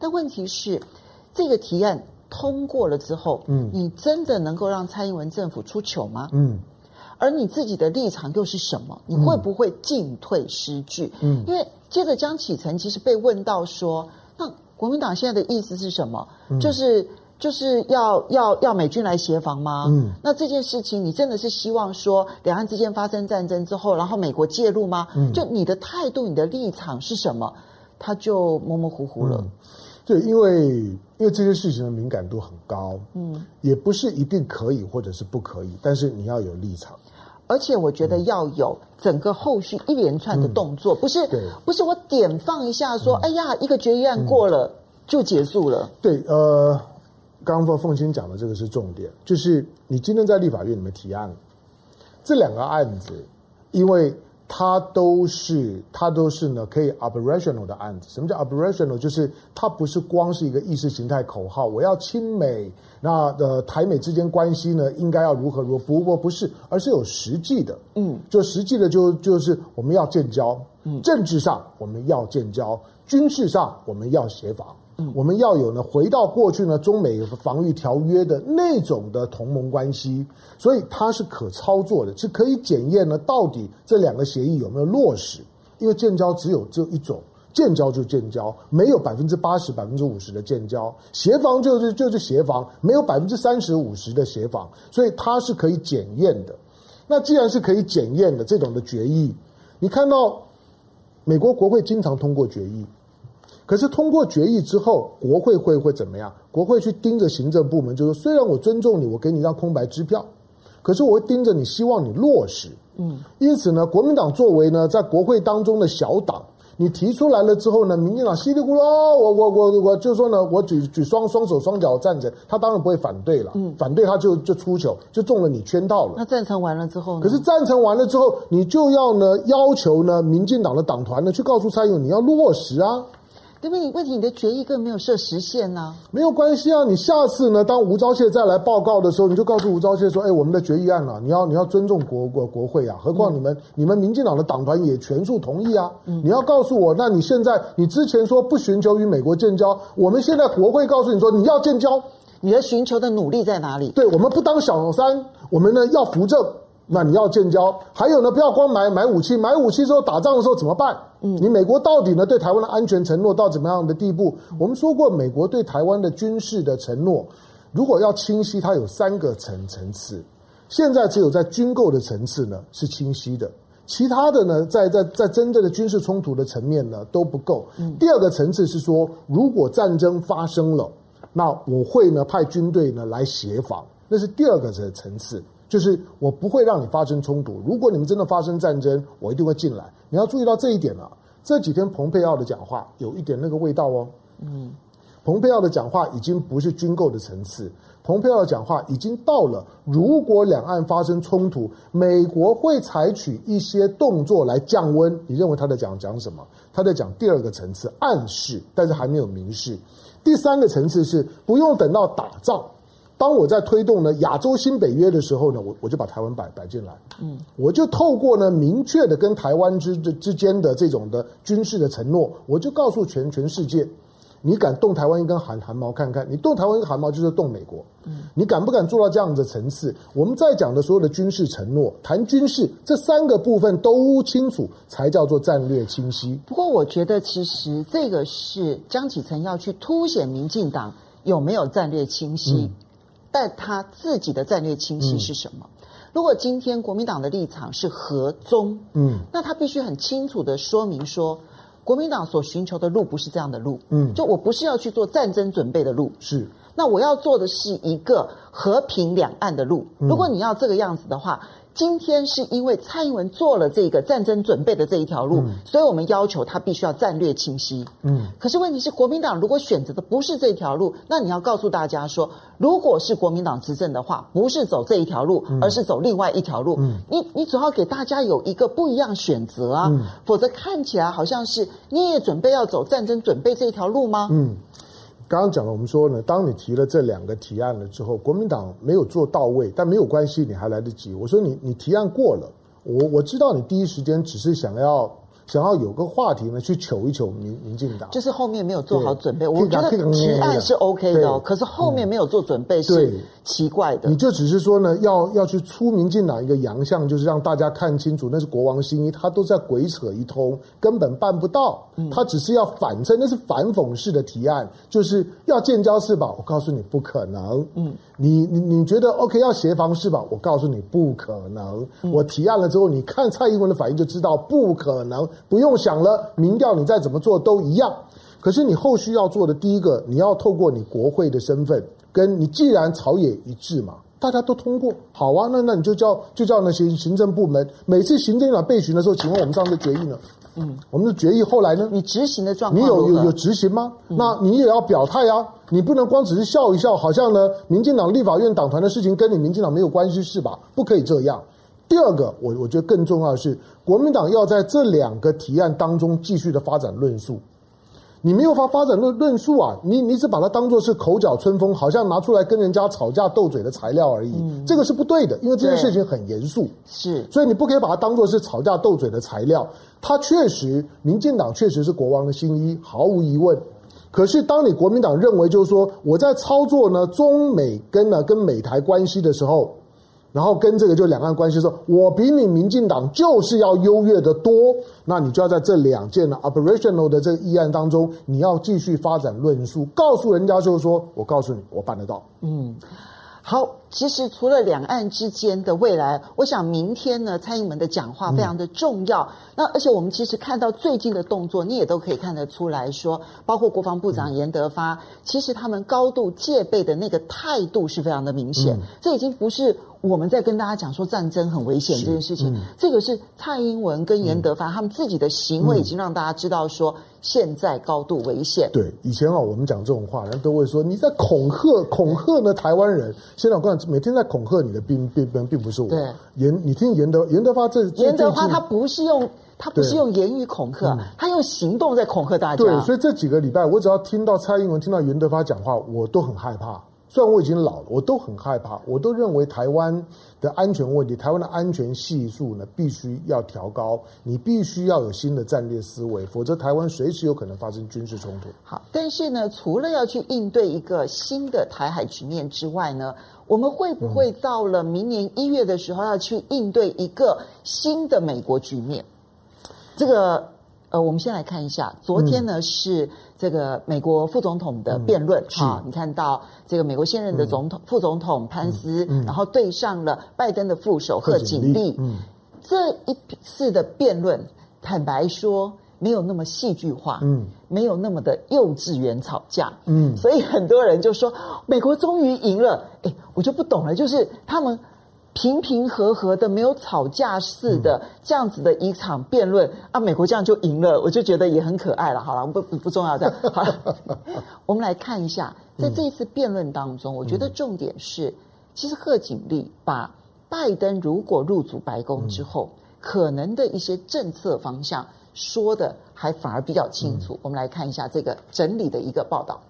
但问题是，这个提案通过了之后，嗯，你真的能够让蔡英文政府出糗吗？嗯，而你自己的立场又是什么？你会不会进退失据？嗯，因为接着江启臣其实被问到说，那。国民党现在的意思是什么？嗯、就是就是要要要美军来协防吗？嗯，那这件事情你真的是希望说两岸之间发生战争之后，然后美国介入吗？嗯，就你的态度、你的立场是什么？他就模模糊糊了。嗯、对，因为因为这些事情的敏感度很高，嗯，也不是一定可以或者是不可以，但是你要有立场。而且我觉得要有整个后续一连串的动作，嗯、不是不是我点放一下说，嗯、哎呀，一个决议案过了、嗯、就结束了。对，呃，刚刚凤青讲的这个是重点，就是你今天在立法院里面提案，这两个案子，因为。它都是它都是呢，可以 operational 的案子。什么叫 operational？就是它不是光是一个意识形态口号，我要亲美，那呃台美之间关系呢应该要如何如何？不不不是，而是有实际的，嗯，就实际的就就是我们要建交，嗯，政治上我们要建交，军事上我们要协防。我们要有呢，回到过去呢，中美防御条约的那种的同盟关系，所以它是可操作的，是可以检验呢，到底这两个协议有没有落实。因为建交只有只有一种，建交就建交，没有百分之八十、百分之五十的建交；协防就是就是协防，没有百分之三十、五十的协防，所以它是可以检验的。那既然是可以检验的这种的决议，你看到美国国会经常通过决议。可是通过决议之后，国会会会怎么样？国会去盯着行政部门，就是虽然我尊重你，我给你一张空白支票，可是我会盯着你，希望你落实。嗯，因此呢，国民党作为呢在国会当中的小党，你提出来了之后呢，民进党稀里糊涂，我我我我就说呢，我举举双双手双脚赞成，他当然不会反对了。嗯，反对他就就出糗，就中了你圈套了。那赞成完了之后呢？可是赞成完了之后，你就要呢要求呢民进党的党团呢去告诉蔡英文，你要落实啊。因为你问题，你的决议更没有设时限呐、啊。没有关系啊，你下次呢，当吴钊燮再来报告的时候，你就告诉吴钊燮说：“哎，我们的决议案啊，你要你要尊重国国国会啊。何况你们、嗯、你们民进党的党团也全数同意啊。嗯、你要告诉我，那你现在你之前说不寻求与美国建交，我们现在国会告诉你说你要建交，你的寻求的努力在哪里？对，我们不当小三，我们呢要扶正。”那你要建交，还有呢，不要光买买武器，买武器之后打仗的时候怎么办？嗯，你美国到底呢对台湾的安全承诺到怎么样的地步？我们说过，美国对台湾的军事的承诺，如果要清晰，它有三个层层次。现在只有在军购的层次呢是清晰的，其他的呢在在在真正的军事冲突的层面呢都不够。嗯，第二个层次是说，如果战争发生了，那我会呢派军队呢来协防，那是第二个层层次。就是我不会让你发生冲突。如果你们真的发生战争，我一定会进来。你要注意到这一点啊。这几天蓬佩奥的讲话有一点那个味道哦。嗯，蓬佩奥的讲话已经不是军购的层次，蓬佩奥的讲话已经到了，如果两岸发生冲突，美国会采取一些动作来降温。你认为他在讲讲什么？他在讲第二个层次，暗示，但是还没有明示。第三个层次是不用等到打仗。当我在推动呢亚洲新北约的时候呢，我我就把台湾摆摆进来，嗯，我就透过呢明确的跟台湾之之间的这种的军事的承诺，我就告诉全全世界，你敢动台湾一根汗汗毛看看，你动台湾一根汗毛就是动美国，嗯，你敢不敢做到这样的层次？我们在讲的所有的军事承诺，谈军事这三个部分都清楚，才叫做战略清晰。不过我觉得其实这个是江启臣要去凸显民进党有没有战略清晰。嗯但他自己的战略清晰是什么？嗯、如果今天国民党的立场是和中，嗯，那他必须很清楚的说明说，国民党所寻求的路不是这样的路，嗯，就我不是要去做战争准备的路，是，那我要做的是一个和平两岸的路。如果你要这个样子的话。今天是因为蔡英文做了这个战争准备的这一条路，嗯、所以我们要求他必须要战略清晰。嗯，可是问题是，国民党如果选择的不是这条路，那你要告诉大家说，如果是国民党执政的话，不是走这一条路，而是走另外一条路。嗯，你你总要给大家有一个不一样选择啊，嗯、否则看起来好像是你也准备要走战争准备这一条路吗？嗯。刚刚讲了，我们说呢，当你提了这两个提案了之后，国民党没有做到位，但没有关系，你还来得及。我说你你提案过了，我我知道你第一时间只是想要。想要有个话题呢，去求一求民民进党，就是后面没有做好准备。对我觉得提案是 OK 的，对可是后面没有做准备是奇怪的。你就只是说呢，要要去出民进党一个洋相，就是让大家看清楚那是国王新衣，他都在鬼扯一通，根本办不到。他只是要反正那是反讽式的提案，就是要建交是吧？我告诉你不可能。嗯。你你你觉得 OK 要协防是吧？我告诉你不可能。我提案了之后，你看蔡英文的反应就知道不可能，不用想了。民调你再怎么做都一样。可是你后续要做的第一个，你要透过你国会的身份，跟你既然朝野一致嘛，大家都通过，好啊，那那你就叫就叫那些行政部门，每次行政长备询的时候，请问我们上次决议呢？嗯，我们的决议后来呢？你执行的状况，你有有有执行吗？嗯、那你也要表态啊！你不能光只是笑一笑，好像呢，民进党立法院党团的事情跟你民进党没有关系是吧？不可以这样。第二个，我我觉得更重要的是，国民党要在这两个提案当中继续的发展论述。你没有发发展论论述啊，你你只把它当做是口角春风，好像拿出来跟人家吵架斗嘴的材料而已。嗯、这个是不对的，因为这件事情很严肃。是，所以你不可以把它当做是吵架斗嘴的材料。它确实，民进党确实是国王的新衣，毫无疑问。可是，当你国民党认为就是说我在操作呢中美跟呢跟美台关系的时候。然后跟这个就两岸关系说，我比你民进党就是要优越的多，那你就要在这两件的 operational 的这个议案当中，你要继续发展论述，告诉人家就是说，我告诉你，我办得到。嗯，好，其实除了两岸之间的未来，我想明天呢，蔡英文的讲话非常的重要。嗯、那而且我们其实看到最近的动作，你也都可以看得出来说，包括国防部长严德发，嗯、其实他们高度戒备的那个态度是非常的明显，嗯、这已经不是。我们在跟大家讲说战争很危险这件事情，嗯、这个是蔡英文跟严德发他们自己的行为已经让大家知道说现在高度危险。对，以前啊，我们讲这种话，人都会说你在恐吓恐吓呢台湾人。现在我告诉你，每天在恐吓你的并并并并不是我。对，严你听严德严德发这严德发他不是用他不是用言语恐吓，嗯、他用行动在恐吓大家。对，所以这几个礼拜，我只要听到蔡英文听到严德发讲话，我都很害怕。虽然我已经老了，我都很害怕，我都认为台湾的安全问题，台湾的安全系数呢，必须要调高。你必须要有新的战略思维，否则台湾随时有可能发生军事冲突。好，但是呢，除了要去应对一个新的台海局面之外呢，我们会不会到了明年一月的时候要去应对一个新的美国局面？这个。呃，我们先来看一下，昨天呢、嗯、是这个美国副总统的辩论啊，你看到这个美国现任的总统、嗯、副总统潘斯，然后对上了拜登的副手贺锦丽。嗯，这一次的辩论，坦白说没有那么戏剧化，嗯，没有那么的幼稚园吵架，嗯，所以很多人就说美国终于赢了。哎，我就不懂了，就是他们。平平和和的，没有吵架似的这样子的一场辩论啊，美国这样就赢了，我就觉得也很可爱了。好了，不不重要，这样好了。*laughs* 我们来看一下，在这一次辩论当中，我觉得重点是，其实贺锦丽把拜登如果入主白宫之后，可能的一些政策方向说的还反而比较清楚。我们来看一下这个整理的一个报道。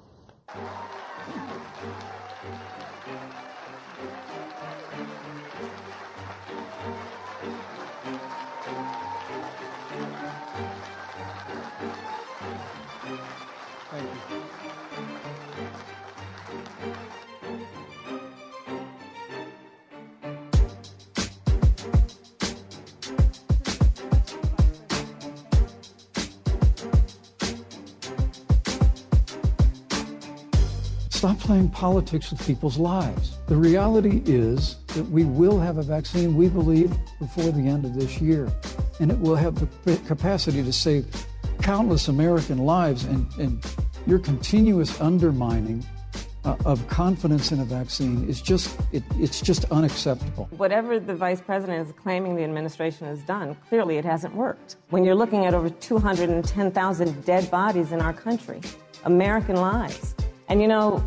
Playing politics with people's lives. The reality is that we will have a vaccine, we believe, before the end of this year. And it will have the capacity to save countless American lives. And, and your continuous undermining uh, of confidence in a vaccine is just it, it's just unacceptable. Whatever the vice president is claiming the administration has done, clearly it hasn't worked. When you're looking at over 210,000 dead bodies in our country, American lives, and you know,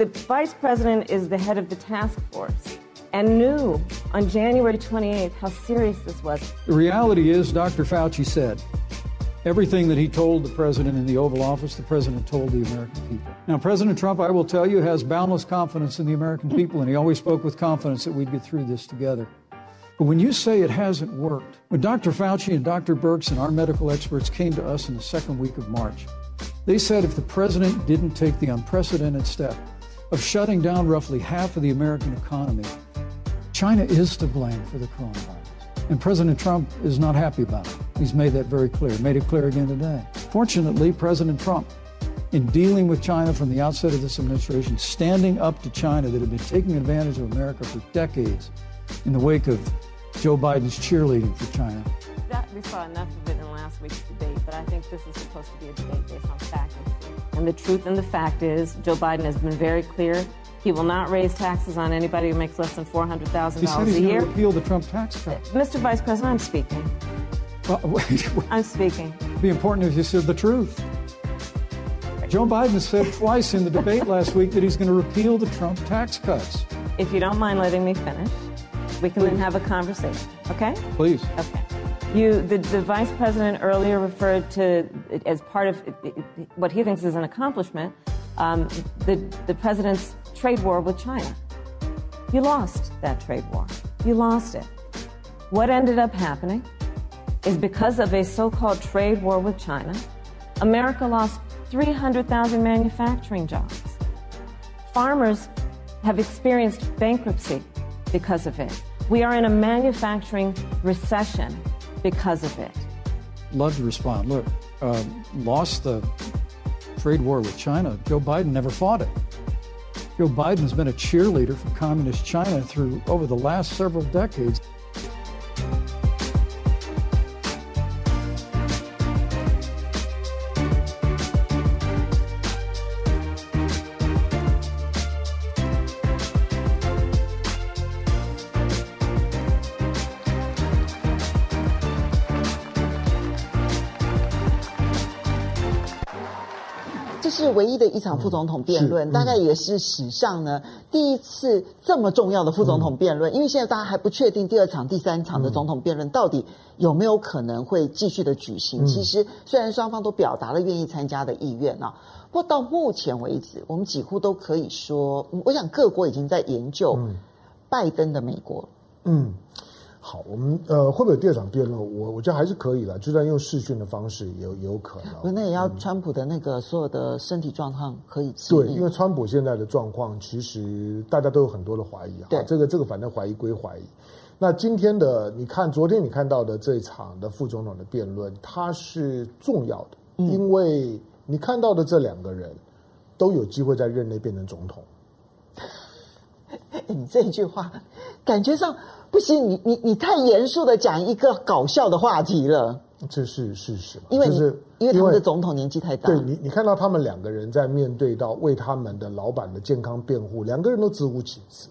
the vice president is the head of the task force and knew on January 28th how serious this was. The reality is, Dr. Fauci said, Everything that he told the president in the Oval Office, the president told the American people. Now, President Trump, I will tell you, has boundless confidence in the American people, and he always spoke with confidence that we'd get through this together. But when you say it hasn't worked, when Dr. Fauci and Dr. Birx and our medical experts came to us in the second week of March, they said if the president didn't take the unprecedented step of shutting down roughly half of the American economy, China is to blame for the coronavirus. And President Trump is not happy about it. He's made that very clear, made it clear again today. Fortunately, President Trump, in dealing with China from the outset of this administration, standing up to China that had been taking advantage of America for decades in the wake of Joe Biden's cheerleading for China. That, we saw enough of it in last week's debate, but I think this is supposed to be a debate based on fact and truth. And the truth and the fact is, Joe Biden has been very clear he will not raise taxes on anybody who makes less than four hundred thousand dollars a year. Repeal the Trump tax cut. Mr. Vice President, I'm speaking. Well, *laughs* I'm speaking. It'd be important if you said the truth. Joe Biden said twice in the debate last week that he's going to repeal the Trump tax cuts. If you don't mind letting me finish, we can Please. then have a conversation. Okay? Please. Okay. You, the, the vice president earlier referred to as part of what he thinks is an accomplishment, um, the the president's trade war with China. You lost that trade war. You lost it. What ended up happening is because of a so called trade war with China, America lost 300,000 manufacturing jobs. Farmers have experienced bankruptcy because of it. We are in a manufacturing recession because of it. Love to respond. Look, uh, lost the trade war with China. Joe Biden never fought it. Joe Biden has been a cheerleader for communist China through over the last several decades. 唯一的一场副总统辩论，嗯、大概也是史上呢第一次这么重要的副总统辩论。嗯、因为现在大家还不确定第二场、第三场的总统辩论到底有没有可能会继续的举行。嗯、其实虽然双方都表达了愿意参加的意愿啊，不过到目前为止，我们几乎都可以说，我想各国已经在研究拜登的美国。嗯。好，我们呃会不会有第二场辩论？我我觉得还是可以了，就算用视讯的方式也有也有可能。那也要川普的那个所有的身体状况可以。对，因为川普现在的状况，其实大家都有很多的怀疑。对，这个这个反正怀疑归怀疑。那今天的你看，昨天你看到的这一场的副总统的辩论，它是重要的，嗯、因为你看到的这两个人都有机会在任内变成总统。你这句话，感觉上。不行，你你你太严肃的讲一个搞笑的话题了。这是事实，因为就是因为他们的总统年纪太大。对你，你看到他们两个人在面对到为他们的老板的健康辩护，两个人都支吾其词。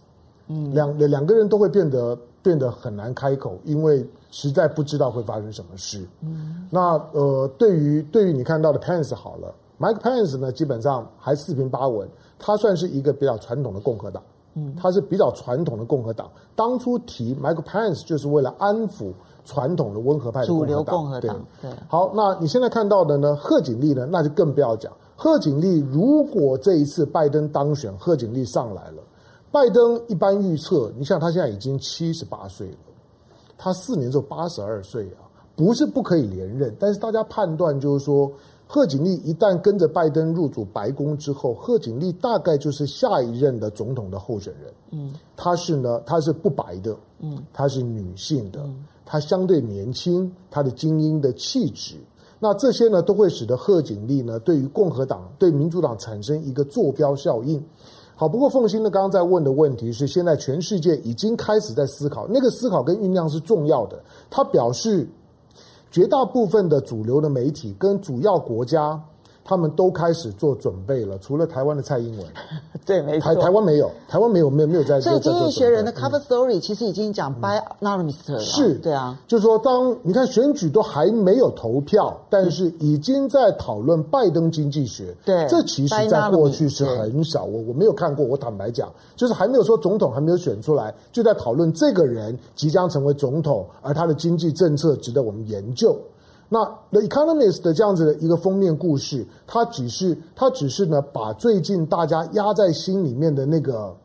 嗯，两两个人都会变得变得很难开口，因为实在不知道会发生什么事。嗯，那呃，对于对于你看到的 Pence 好了，Mike Pence 呢，基本上还四平八稳，他算是一个比较传统的共和党。嗯，他是比较传统的共和党，当初提 Michael Pence 就是为了安抚传统的温和派的主流共和党。对，对，好，那你现在看到的呢？贺锦丽呢？那就更不要讲。贺锦丽如果这一次拜登当选，贺锦丽上来了，拜登一般预测，你像他现在已经七十八岁了，他四年之后八十二岁啊，不是不可以连任，但是大家判断就是说。贺锦丽一旦跟着拜登入主白宫之后，贺锦丽大概就是下一任的总统的候选人。嗯，她是呢，她是不白的，嗯，她是女性的，她相对年轻，她的精英的气质，那这些呢，都会使得贺锦丽呢，对于共和党、对民主党产生一个坐标效应。好，不过凤馨呢，刚刚在问的问题是，现在全世界已经开始在思考，那个思考跟酝酿是重要的。他表示，绝大部分的主流的媒体跟主要国家。他们都开始做准备了，除了台湾的蔡英文，*laughs* 对，没错，台台湾没有，台湾没有，没有没有在。所以《经济学人》的 cover story、嗯、其实已经讲 by anonymous 了，是，对啊，就是说，当你看选举都还没有投票，但是已经在讨论拜登经济学，对，这其实在过去是很少，我我没有看过，我坦白讲，就是还没有说总统还没有选出来，就在讨论这个人即将成为总统，而他的经济政策值得我们研究。那《The Economist》的这样子的一个封面故事，它只是它只是呢，把最近大家压在心里面的那个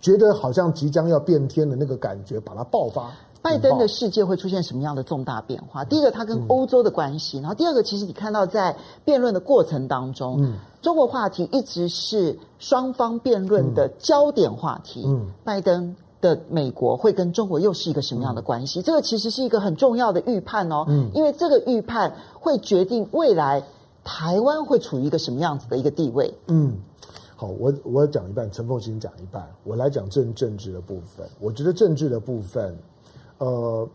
觉得好像即将要变天的那个感觉，把它爆发。拜登的世界会出现什么样的重大变化？第一个，他跟欧洲的关系；然后第二个，其实你看到在辩论的过程当中，嗯，中国话题一直是双方辩论的焦点话题。嗯，拜登。的美国会跟中国又是一个什么样的关系？嗯、这个其实是一个很重要的预判哦，嗯，因为这个预判会决定未来台湾会处于一个什么样子的一个地位。嗯，好，我我讲一半，陈凤新讲一半，我来讲政政治的部分。我觉得政治的部分，呃，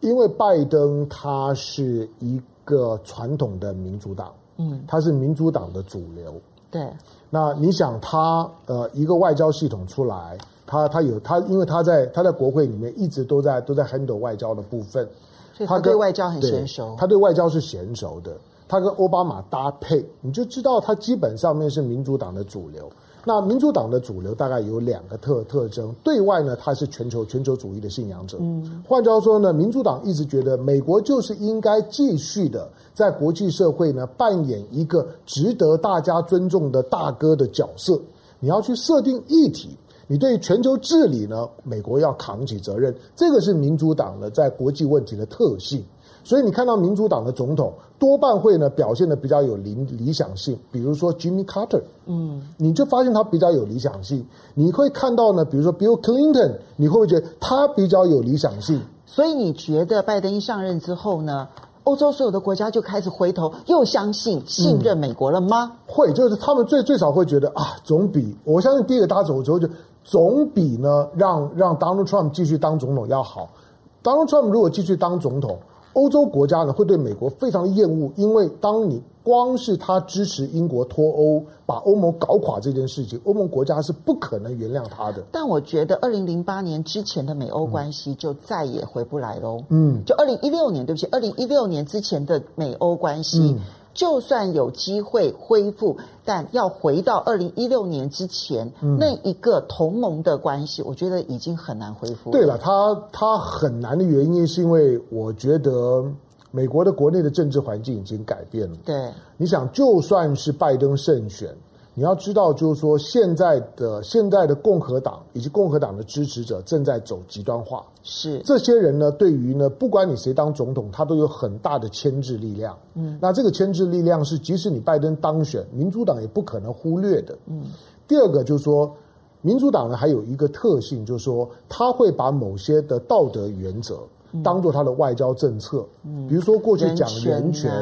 因为拜登他是一个传统的民主党，嗯，他是民主党的主流，对。那你想他呃一个外交系统出来？他他有他，因为他在他在国会里面一直都在都在 handle 外交的部分，所以他对外交很娴熟。他对外交是娴熟的，他跟奥巴马搭配，你就知道他基本上面是民主党的主流。那民主党的主流大概有两个特特征，对外呢，他是全球全球主义的信仰者。嗯，换句话说呢，民主党一直觉得美国就是应该继续的在国际社会呢扮演一个值得大家尊重的大哥的角色。你要去设定议题。你对全球治理呢，美国要扛起责任，这个是民主党的在国际问题的特性。所以你看到民主党的总统多半会呢表现的比较有理理想性，比如说 Jimmy Carter，嗯，你就发现他比较有理想性。你会看到呢，比如说 Bill Clinton，你会不会觉得他比较有理想性？所以你觉得拜登一上任之后呢，欧洲所有的国家就开始回头又相信信任美国了吗？嗯、会，就是他们最最少会觉得啊，总比我相信第一个大家走之后就。总比呢让让 Donald Trump 继续当总统要好。Donald Trump 如果继续当总统，欧洲国家呢会对美国非常的厌恶，因为当你光是他支持英国脱欧，把欧盟搞垮这件事情，欧盟国家是不可能原谅他的。但我觉得二零零八年之前的美欧关系就再也回不来喽。嗯，就二零一六年，对不起，二零一六年之前的美欧关系。嗯就算有机会恢复，但要回到二零一六年之前、嗯、那一个同盟的关系，我觉得已经很难恢复。对了，他他很难的原因是因为我觉得美国的国内的政治环境已经改变了。对，你想，就算是拜登胜选。你要知道，就是说，现在的现在的共和党以及共和党的支持者正在走极端化。是这些人呢，对于呢，不管你谁当总统，他都有很大的牵制力量。嗯，那这个牵制力量是，即使你拜登当选，民主党也不可能忽略的。嗯，第二个就是说，民主党呢还有一个特性，就是说，他会把某些的道德原则当做他的外交政策。嗯，比如说过去讲人权、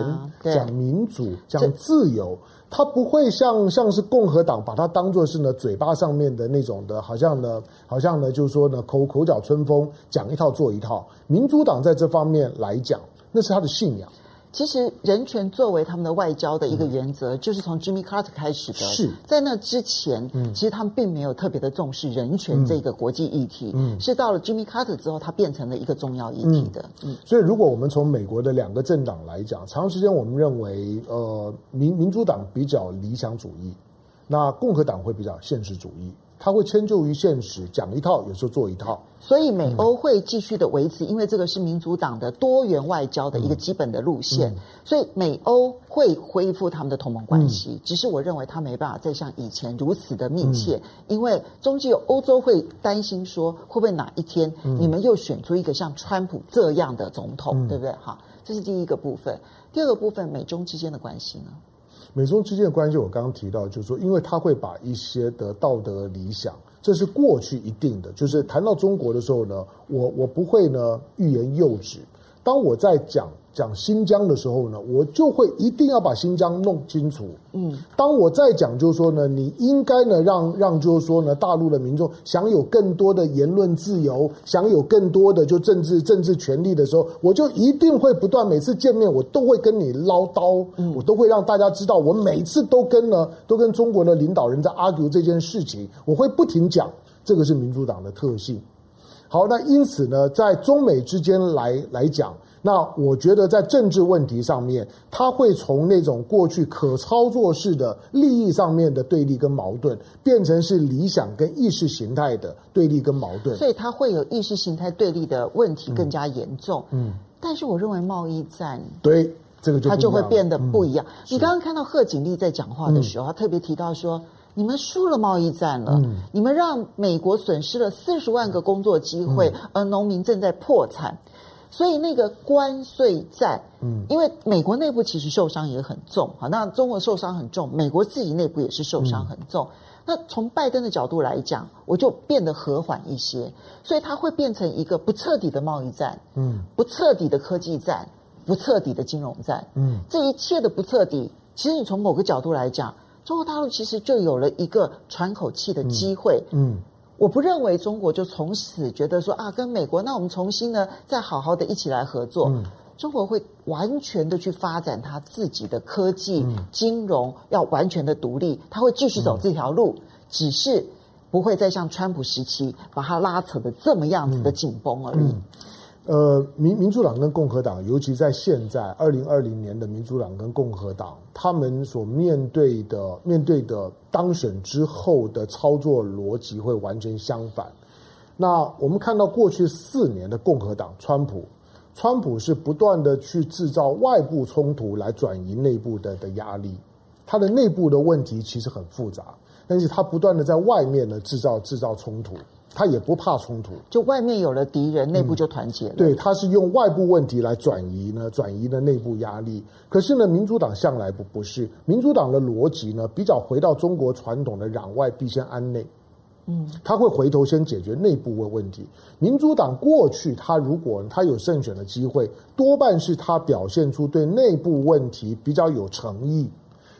讲民主、讲自由。他不会像像是共和党把它当做是呢嘴巴上面的那种的，好像呢，好像呢，就是说呢口口角春风，讲一套做一套。民主党在这方面来讲，那是他的信仰。其实人权作为他们的外交的一个原则，嗯、就是从 Jimmy Carter 开始的。是。在那之前，嗯、其实他们并没有特别的重视人权这个国际议题。嗯，是到了 Jimmy Carter 之后，它变成了一个重要议题的。嗯，嗯。所以如果我们从美国的两个政党来讲，长时间我们认为，呃，民民主党比较理想主义，那共和党会比较现实主义。他会迁就于现实，讲一套，有时候做一套。所以美欧会继续的维持，因为这个是民主党的多元外交的一个基本的路线。嗯、所以美欧会恢复他们的同盟关系，嗯、只是我认为他没办法再像以前如此的密切，嗯、因为终究有欧洲会担心说，会不会哪一天你们又选出一个像川普这样的总统，嗯、对不对？哈，这是第一个部分。第二个部分，美中之间的关系呢？美中之间的关系，我刚刚提到，就是说，因为他会把一些的道德理想，这是过去一定的。就是谈到中国的时候呢，我我不会呢欲言又止，当我在讲讲新疆的时候呢，我就会一定要把新疆弄清楚。嗯，当我在讲就是说呢，你应该呢让让就是说呢，大陆的民众享有更多的言论自由，享有更多的就政治政治权利的时候，我就一定会不断每次见面，我都会跟你唠叨，我都会让大家知道，我每次都跟呢都跟中国的领导人在 argue 这件事情，我会不停讲，这个是民主党的特性。好，那因此呢，在中美之间来来讲。那我觉得在政治问题上面，它会从那种过去可操作式的利益上面的对立跟矛盾，变成是理想跟意识形态的对立跟矛盾。所以它会有意识形态对立的问题更加严重。嗯，但是我认为贸易战对这个就它就会变得不一样。嗯、你刚刚看到贺锦丽在讲话的时候，他特别提到说：“你们输了贸易战了，嗯、你们让美国损失了四十万个工作机会，而农民正在破产。”所以那个关税战，嗯，因为美国内部其实受伤也很重，好，那中国受伤很重，美国自己内部也是受伤很重。那从拜登的角度来讲，我就变得和缓一些，所以它会变成一个不彻底的贸易战，嗯，不彻底的科技战，不彻底的金融战，嗯，这一切的不彻底，其实你从某个角度来讲，中国大陆其实就有了一个喘口气的机会，嗯。我不认为中国就从此觉得说啊，跟美国那我们重新呢再好好的一起来合作。嗯、中国会完全的去发展它自己的科技、嗯、金融，要完全的独立。它会继续走这条路，嗯、只是不会再像川普时期把它拉扯的这么样子的紧绷而已。呃，民民主党跟共和党，尤其在现在二零二零年的民主党跟共和党，他们所面对的面对的当选之后的操作逻辑会完全相反。那我们看到过去四年的共和党，川普，川普是不断的去制造外部冲突来转移内部的的压力，他的内部的问题其实很复杂，但是他不断的在外面呢制造制造冲突。他也不怕冲突，就外面有了敌人，内部就团结了。嗯。对，他是用外部问题来转移呢，转移的内部压力。可是呢，民主党向来不不是，民主党的逻辑呢，比较回到中国传统的攘外必先安内。嗯，他会回头先解决内部的问题。民主党过去，他如果他有胜选的机会，多半是他表现出对内部问题比较有诚意。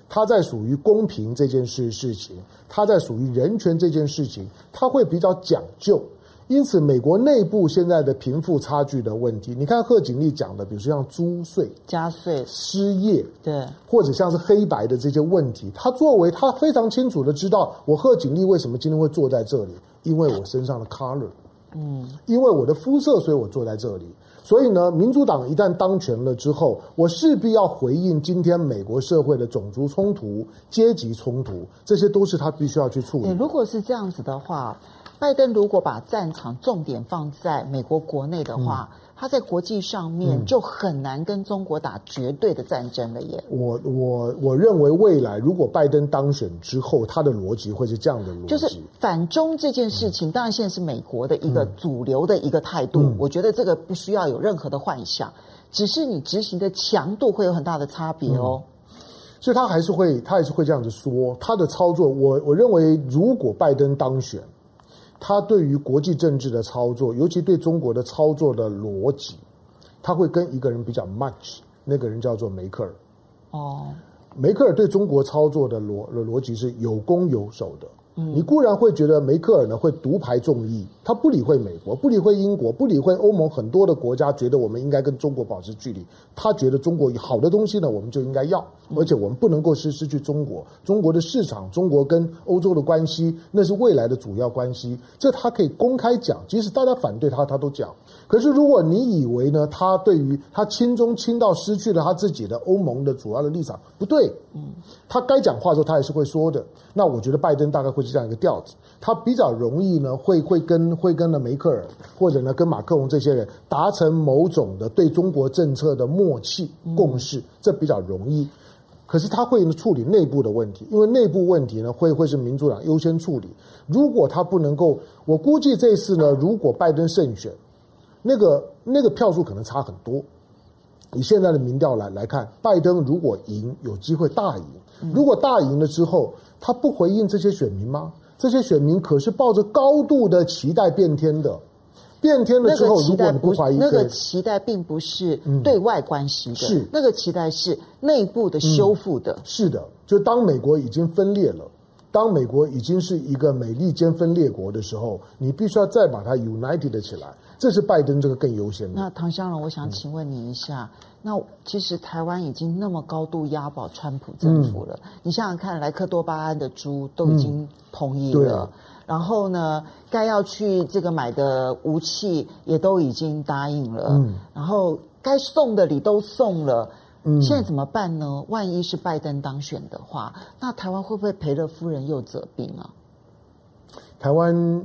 他在属于公平这件事事情，他在属于人权这件事情，他会比较讲究。因此，美国内部现在的贫富差距的问题，你看贺锦丽讲的，比如说像租税、加税、失业，对，或者像是黑白的这些问题，他作为他非常清楚的知道，我贺锦丽为什么今天会坐在这里，因为我身上的 color，嗯，因为我的肤色，所以我坐在这里。所以呢，民主党一旦当权了之后，我势必要回应今天美国社会的种族冲突、阶级冲突，这些都是他必须要去处理。如果是这样子的话，拜登如果把战场重点放在美国国内的话，嗯他在国际上面就很难跟中国打绝对的战争了耶。我我我认为未来如果拜登当选之后，他的逻辑会是这样的逻辑，就是反中这件事情，当然现在是美国的一个主流的一个态度。我觉得这个不需要有任何的幻想，只是你执行的强度会有很大的差别哦。所以他还是会他还是会这样子说，他的操作，我我认为如果拜登当选。他对于国际政治的操作，尤其对中国的操作的逻辑，他会跟一个人比较 match，那个人叫做梅克尔。哦，梅克尔对中国操作的逻的逻辑是有攻有守的。你固然会觉得梅克尔呢会独排众议，他不理会美国，不理会英国，不理会欧盟很多的国家，觉得我们应该跟中国保持距离。他觉得中国好的东西呢，我们就应该要，而且我们不能够失失去中国。中国的市场，中国跟欧洲的关系，那是未来的主要关系。这他可以公开讲，即使大家反对他，他都讲。可是如果你以为呢，他对于他亲中亲到失去了他自己的欧盟的主要的立场，不对。嗯，他该讲话的时候，他还是会说的。那我觉得拜登大概会是这样一个调子，他比较容易呢，会会跟会跟了梅克尔或者呢跟马克龙这些人达成某种的对中国政策的默契共识，这比较容易。可是他会处理内部的问题，因为内部问题呢会会是民主党优先处理。如果他不能够，我估计这次呢，如果拜登胜选。那个那个票数可能差很多，以现在的民调来来看，拜登如果赢，有机会大赢。如果大赢了之后，他不回应这些选民吗？这些选民可是抱着高度的期待变天的。变天了之后，如果你不怀疑，那个期待并不是对外关系的，嗯、是那个期待是内部的修复的、嗯。是的，就当美国已经分裂了，当美国已经是一个美利坚分裂国的时候，你必须要再把它 united 起来。这是拜登这个更优先的。那唐湘龙，我想请问你一下，嗯、那其实台湾已经那么高度押宝川普政府了，嗯、你想想看，莱克多巴胺的猪都已经同意了，嗯、然后呢，该要去这个买的武器也都已经答应了，嗯、然后该送的礼都送了，嗯、现在怎么办呢？万一是拜登当选的话，那台湾会不会赔了夫人又折兵啊？台湾。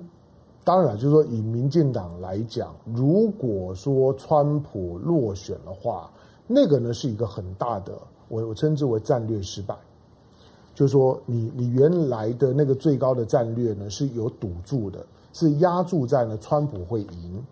当然，就是说，以民进党来讲，如果说川普落选的话，那个呢是一个很大的，我我称之为战略失败。就是说你，你原来的那个最高的战略呢是有赌注的，是压注在呢川普会赢。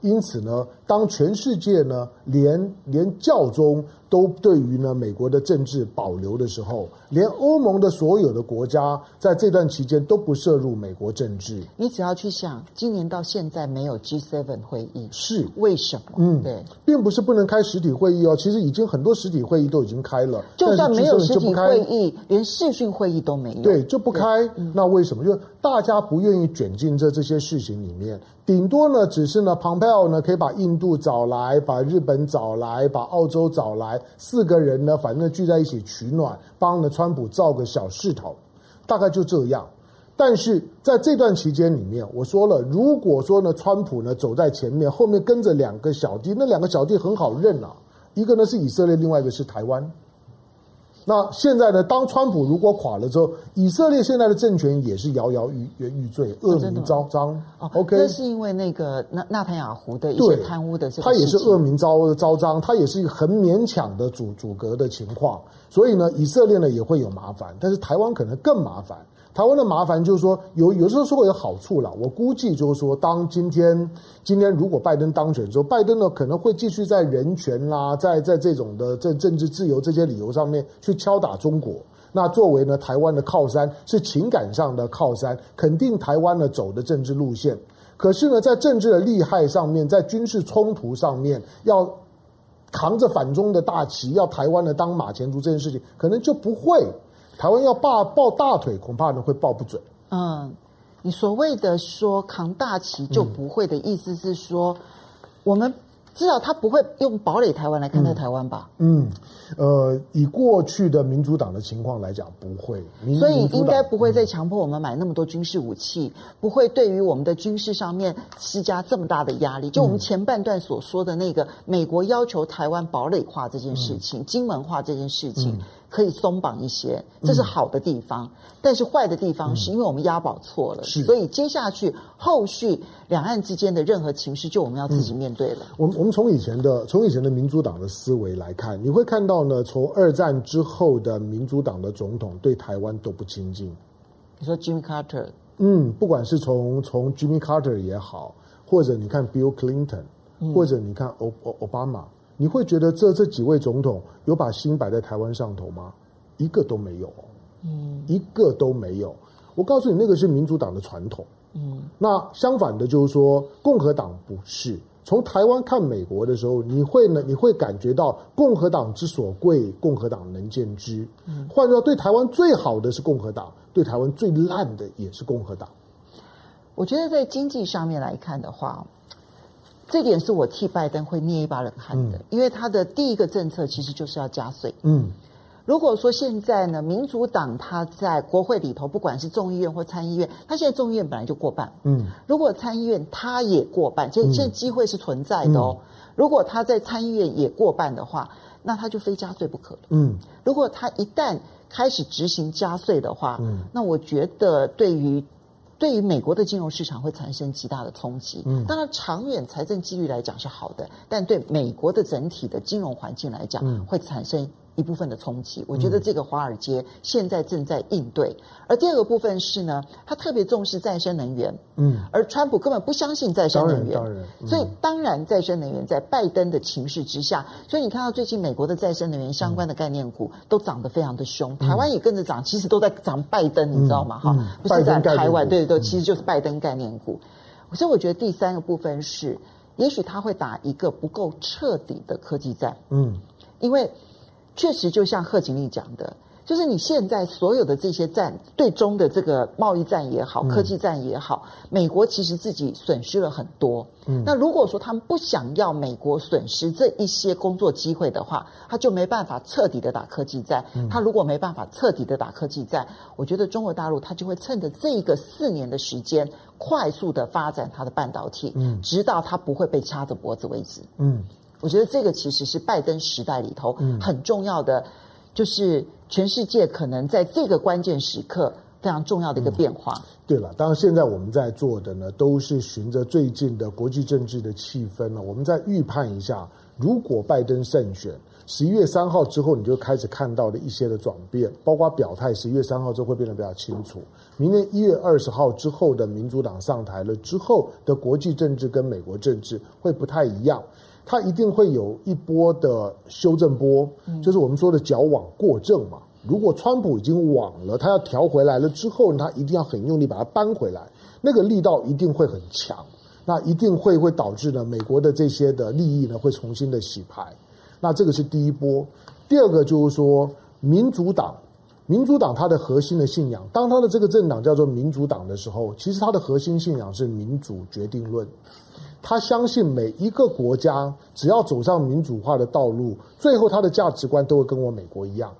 因此呢，当全世界呢连连教宗都对于呢美国的政治保留的时候，连欧盟的所有的国家在这段期间都不涉入美国政治。你只要去想，今年到现在没有 G7 会议，是为什么？嗯，对，并不是不能开实体会议哦，其实已经很多实体会议都已经开了。就算没有实体会议，连视讯会议都没有，对，就不开。那为什么？就大家不愿意卷进这这些事情里面，顶多呢，只是呢，Pompeo 呢可以把印度找来，把日本找来，把澳洲找来。四个人呢，反正聚在一起取暖，帮呢川普造个小势头，大概就这样。但是在这段期间里面，我说了，如果说呢，川普呢走在前面，后面跟着两个小弟，那两个小弟很好认啊，一个呢是以色列，另外一个是台湾。那现在呢？当川普如果垮了之后，以色列现在的政权也是摇摇欲欲坠，恶名昭彰。哦，OK，那是因为那个纳纳坦雅胡的一些贪污的这个，他也是恶名昭昭彰，他也是一个很勉强的阻阻隔的情况。所以呢，以色列呢也会有麻烦，但是台湾可能更麻烦。台湾的麻烦就是说，有有时候说会有好处了。我估计就是说，当今天今天如果拜登当选之后，拜登呢可能会继续在人权啦，在在这种的政政治自由这些理由上面去敲打中国。那作为呢台湾的靠山，是情感上的靠山，肯定台湾呢走的政治路线。可是呢，在政治的利害上面，在军事冲突上面，要扛着反中的大旗，要台湾呢当马前卒这件事情，可能就不会。台湾要抱抱大腿，恐怕呢会抱不准。嗯，你所谓的说扛大旗就不会的意思是说，嗯、我们至少他不会用堡垒台湾来看待台湾吧？嗯，呃，以过去的民主党的情况来讲，不会。所以应该不会再强迫我们买那么多军事武器，嗯、不会对于我们的军事上面施加这么大的压力。就我们前半段所说的那个，美国要求台湾堡垒化这件事情，嗯、金门化这件事情。嗯可以松绑一些，这是好的地方。嗯、但是坏的地方是因为我们押宝错了，嗯、所以接下去后续两岸之间的任何情势，就我们要自己面对了。我们我们从以前的从以前的民主党的思维来看，你会看到呢，从二战之后的民主党的总统对台湾都不亲近。你说 Jimmy Carter，嗯，不管是从从 Jimmy Carter 也好，或者你看 Bill Clinton，、嗯、或者你看欧欧奥巴马。你会觉得这这几位总统有把心摆在台湾上头吗？一个都没有，嗯，一个都没有。我告诉你，那个是民主党的传统，嗯。那相反的，就是说共和党不是。从台湾看美国的时候，你会呢？你会感觉到共和党之所贵，共和党能见之。嗯，换句话说，对台湾最好的是共和党，对台湾最烂的也是共和党。我觉得在经济上面来看的话。这点是我替拜登会捏一把冷汗的，嗯、因为他的第一个政策其实就是要加税。嗯，如果说现在呢，民主党他在国会里头，不管是众议院或参议院，他现在众议院本来就过半。嗯，如果参议院他也过半，现现在机会是存在的哦。嗯、如果他在参议院也过半的话，那他就非加税不可了。嗯，如果他一旦开始执行加税的话，嗯，那我觉得对于。对于美国的金融市场会产生极大的冲击。嗯，当然长远财政纪律来讲是好的，但对美国的整体的金融环境来讲，会产生一部分的冲击。我觉得这个华尔街现在正在应对。而第二个部分是呢，他特别重视再生能源。嗯，而川普根本不相信再生能源。当然，当然。所以当然再生能源在拜登的情势之下，所以你看到最近美国的再生能源相关的概念股都涨得非常的凶，台湾也跟着涨，其实都在涨拜登，你知道吗？哈，不是在台湾，对对，其实就是拜登概念股。所以我觉得第三个部分是，也许他会打一个不够彻底的科技战。嗯，因为确实就像贺锦丽讲的。就是你现在所有的这些战对中的这个贸易战也好，科技战也好，嗯、美国其实自己损失了很多。嗯，那如果说他们不想要美国损失这一些工作机会的话，他就没办法彻底的打科技战。嗯、他如果没办法彻底的打科技战，我觉得中国大陆他就会趁着这个四年的时间，快速的发展它的半导体，嗯，直到它不会被掐着脖子为止。嗯，我觉得这个其实是拜登时代里头很重要的，就是。全世界可能在这个关键时刻非常重要的一个变化。嗯、对了，当然现在我们在做的呢，都是循着最近的国际政治的气氛呢，我们再预判一下，如果拜登胜选，十一月三号之后，你就开始看到的一些的转变，包括表态，十一月三号之后会变得比较清楚。明年一月二十号之后的民主党上台了之后的国际政治跟美国政治会不太一样。它一定会有一波的修正波，就是我们说的矫枉过正嘛。如果川普已经枉了，他要调回来了之后，他一定要很用力把它扳回来，那个力道一定会很强，那一定会会导致呢美国的这些的利益呢会重新的洗牌。那这个是第一波。第二个就是说，民主党，民主党它的核心的信仰，当它的这个政党叫做民主党的时候，其实它的核心信仰是民主决定论。他相信每一个国家只要走上民主化的道路，最后他的价值观都会跟我美国一样，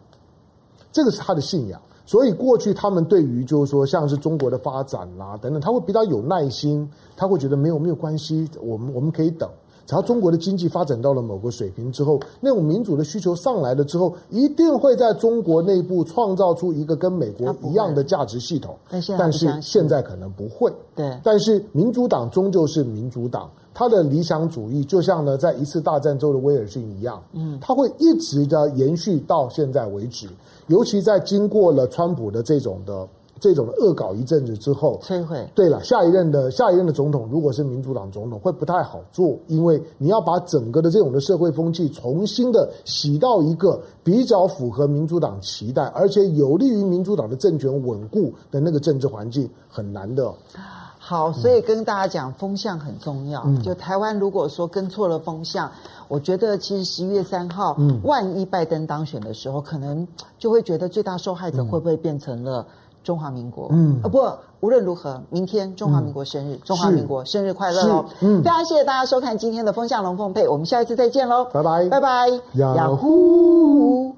这个是他的信仰。所以过去他们对于就是说像是中国的发展啦等等，他会比较有耐心，他会觉得没有没有关系，我们我们可以等。只要中国的经济发展到了某个水平之后，那种民主的需求上来了之后，一定会在中国内部创造出一个跟美国一样的价值系统。但是现在可能不会。对。但是民主党终究是民主党，他的理想主义就像呢，在一次大战之后的威尔逊一样，嗯，他会一直的延续到现在为止。尤其在经过了川普的这种的。这种恶搞一阵子之后，摧毁。对了，下一任的下一任的总统如果是民主党总统，会不太好做，因为你要把整个的这种的社会风气重新的洗到一个比较符合民主党期待，而且有利于民主党的政权稳固的那个政治环境，很难的。好，所以跟大家讲，风向很重要。嗯、就台湾如果说跟错了风向，我觉得其实十一月三号，嗯、万一拜登当选的时候，可能就会觉得最大受害者会不会变成了。中华民国，嗯，啊不，无论如何，明天中华民国生日，嗯、中华民国生日快乐哦！嗯，非常谢谢大家收看今天的风向龙凤配，我们下一次再见喽，拜拜，拜拜，雅虎。